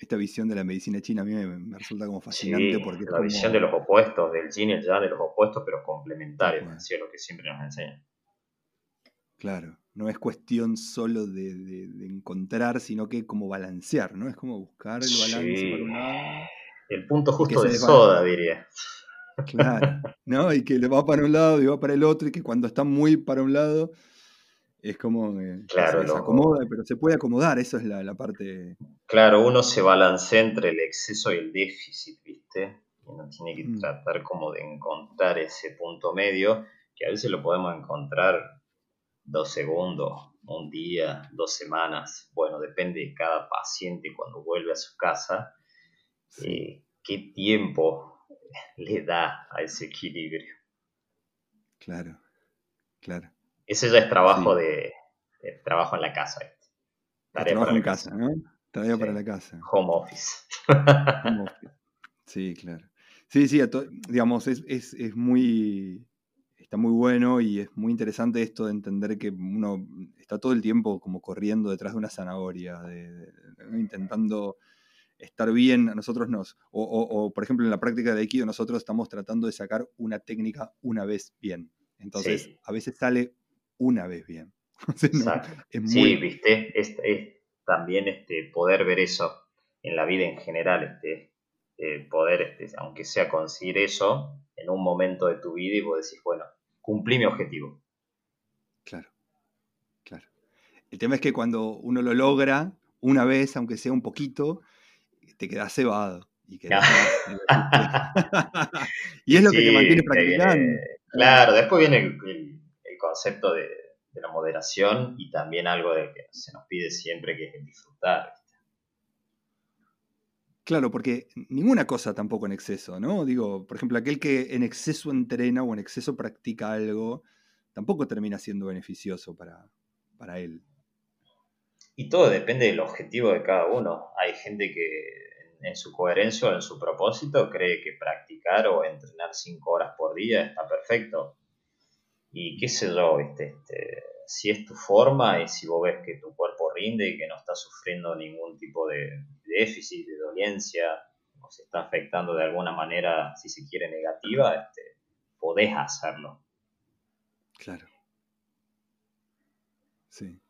esta visión de la medicina china a mí me, resulta como fascinante porque la visión de los opuestos, del yin y el yang de los opuestos, pero complementarios, así es lo que siempre nos enseñan. Claro, no es cuestión solo de, encontrar, sino que como balancear, ¿no? Es como buscar el balance para un lado. El punto justo de soda, diría. Claro, ¿no? Y que le va para un lado y va para el otro, y que cuando está muy para un lado es como que claro, se, acomoda, pero se puede acomodar, eso es la, parte. Claro, uno se balancea entre el exceso y el déficit, ¿viste? Uno tiene que mm. tratar como de encontrar ese punto medio, que a veces lo podemos encontrar dos segundos, un día, dos semanas, bueno, depende de cada paciente cuando vuelve a su casa, eh, qué tiempo [LAUGHS] le da a ese equilibrio. Claro, claro. Ese ya es trabajo de, trabajo en la casa. trabajo en casa, ¿no? Tarea para la casa. Home office. Sí, claro. Sí, sí, digamos, es, es, es, muy, está muy bueno y es muy interesante esto de entender que uno está todo el tiempo como corriendo detrás de una zanahoria, intentando estar bien, a nosotros nos, o, por ejemplo en la práctica de Aikido nosotros estamos tratando de sacar una técnica una vez bien. Entonces, a veces sale una vez bien. [LAUGHS] Sí, viste, es, también este, poder ver eso en la vida en general, este, eh, poder, este, aunque sea conseguir eso en un momento de tu vida y vos decís, bueno, cumplí mi objetivo. Claro, claro. El tema es que cuando uno lo logra una vez, aunque sea un poquito, te quedas cebado. Y, [LAUGHS] [LAUGHS] y es lo que te mantiene practicando. claro, después viene el, concepto de, la moderación y también algo de que se nos pide siempre, que es disfrutar. Claro, porque ninguna cosa tampoco en exceso, ¿no? Digo, por ejemplo, aquel que en exceso entrena o en exceso practica algo, tampoco termina siendo beneficioso para, para él. Y todo depende del objetivo de cada uno. Hay gente que en su coherencia o en su propósito cree que practicar o entrenar cinco horas por día está perfecto. Y qué sé yo, Este, si es tu forma y si vos ves que tu cuerpo rinde y que no está sufriendo ningún tipo de déficit, de dolencia, o se está afectando de alguna manera, si se quiere, negativa, este, podés hacerlo. Claro. Sí.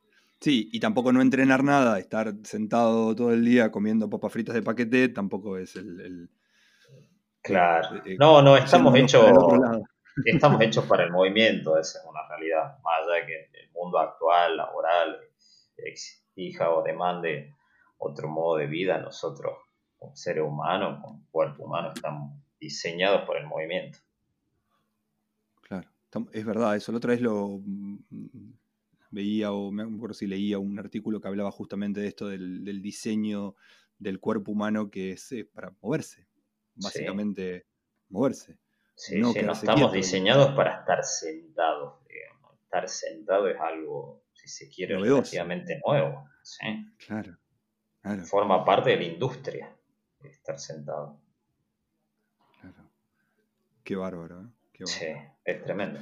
Sí, y tampoco no entrenar nada, estar sentado todo el día comiendo papas fritas de paquete, tampoco es el... claro. Eh, eh, no, no, estamos hechos estamos hechos para el movimiento, esa es una realidad. Más allá de que el mundo actual, laboral, exija o demande otro modo de vida, nosotros, como seres humanos, como cuerpo humano, estamos diseñados por el movimiento. Claro, es verdad, eso. La otra vez lo mm, veía o me acuerdo si leía un artículo que hablaba justamente de esto del, diseño del cuerpo humano que es para moverse, básicamente moverse. Sí, no, estamos diseñados para estar sentados. Estar sentado es algo, si se quiere, relativamente nuevo. Claro, Forma parte de la industria estar sentado. Claro. Qué bárbaro, ¿eh? Sí, es tremendo.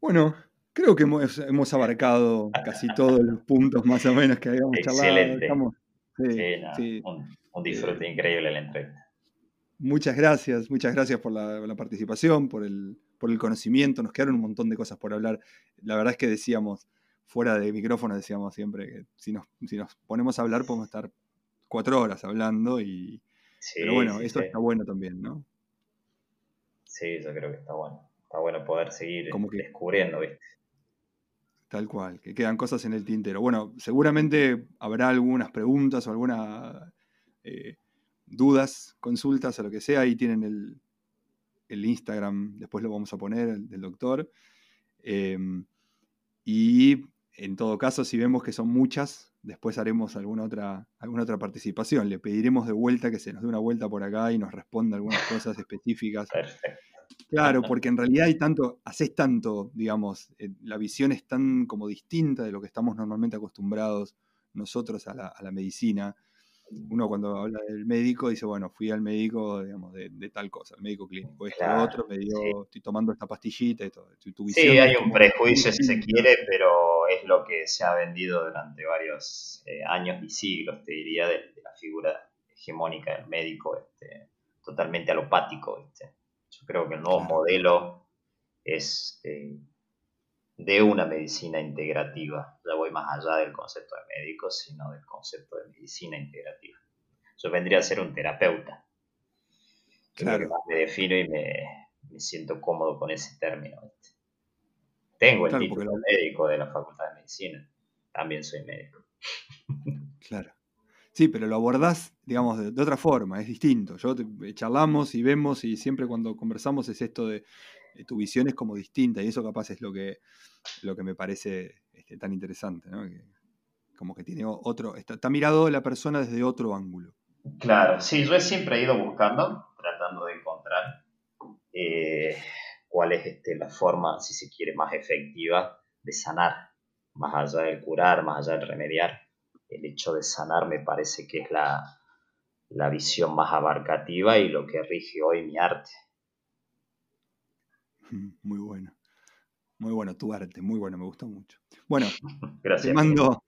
Bueno, creo que hemos, abarcado casi [LAUGHS] todos los puntos más o menos que habíamos Excelente. charlado. sí, Un, un, disfrute increíble la entrevista. Muchas gracias, muchas gracias por la, participación, por el, por el conocimiento. Nos quedaron un montón de cosas por hablar. La verdad es que decíamos, fuera de micrófono, decíamos siempre que si nos, si nos ponemos a hablar podemos estar cuatro horas hablando y... pero bueno, eso está bueno también, ¿no? Sí, yo creo que está bueno. Está bueno poder seguir descubriendo, ¿viste? Tal cual, que quedan cosas en el tintero. Bueno, seguramente habrá algunas preguntas o alguna... Eh, dudas, consultas o lo que sea, ahí tienen el, Instagram, después lo vamos a poner, del doctor. Em, y en todo caso, si vemos que son muchas, después haremos alguna otra, alguna otra participación. Le pediremos de vuelta que se nos dé una vuelta por acá y nos responda algunas cosas específicas. Claro, porque en realidad hay tanto, haces tanto, digamos, eh, la visión es tan como distinta de lo que estamos normalmente acostumbrados nosotros a la, a la medicina, uno cuando habla del médico dice, bueno, fui al médico, digamos, de, tal cosa, el médico clínico, este otro, me dio, estoy tomando esta pastillita y todo. sí, hay un prejuicio si se quiere, pero es lo que se ha vendido durante varios eh, años y siglos, te diría, de, la figura hegemónica del médico, este, totalmente alopático. Yo creo que el nuevo modelo es eh, de una medicina integrativa. Ya voy más allá del concepto de médico, sino del concepto de medicina integrativa. Yo vendría a ser un terapeuta. Claro. me defino y me, siento cómodo con ese término. Tengo el título de médico de la Facultad de Medicina. También soy médico. Claro. Sí, pero lo abordás, digamos, de, otra forma, es distinto. Yo charlamos y vemos y siempre cuando conversamos es esto de tu visión es como distinta y eso capaz es lo que, lo que me parece este, tan interesante, ¿no? como que tiene otro, está, mirado la persona desde otro ángulo. Claro, sí, yo siempre he ido buscando, tratando de encontrar eh, cuál es este, la forma, si se quiere, más efectiva de sanar, más allá del curar, más allá del remediar. El hecho de sanar me parece que es la, la visión más abarcativa y lo que rige hoy mi arte. [LAUGHS] Muy bueno. Muy bueno tu arte, muy bueno, me gustó mucho. Bueno, [LAUGHS] te mando,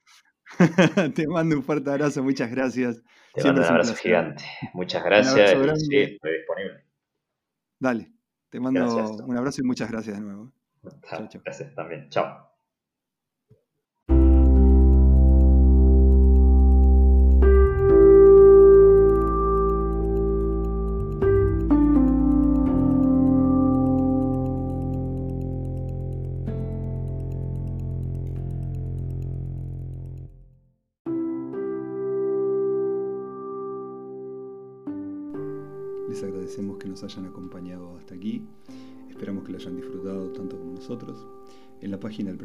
[LAUGHS] te mando un fuerte abrazo, muchas gracias. Te mando un abrazo gigante. Muchas gracias. sí, estoy disponible. Dale, te mando un abrazo y muchas gracias de nuevo. Gracias también. Chao.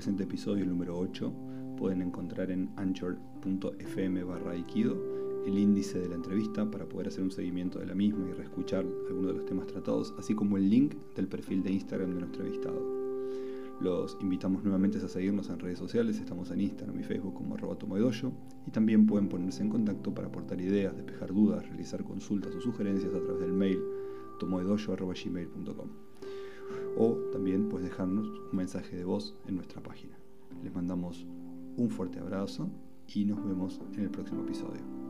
Presente episodio, número 8, pueden encontrar en anchor.fm barra el índice de la entrevista para poder hacer un seguimiento de la misma y reescuchar algunos de los temas tratados, así como el link del perfil de Instagram de nuestro entrevistado. Los invitamos nuevamente a seguirnos en redes sociales, estamos en Instagram y Facebook como tomoedoyo y también pueden ponerse en contacto para aportar ideas, despejar dudas, realizar consultas o sugerencias a través del mail tomoedoyo.gmail.com o también pues dejarnos un mensaje de voz en nuestra página. Les mandamos un fuerte abrazo y nos vemos en el próximo episodio.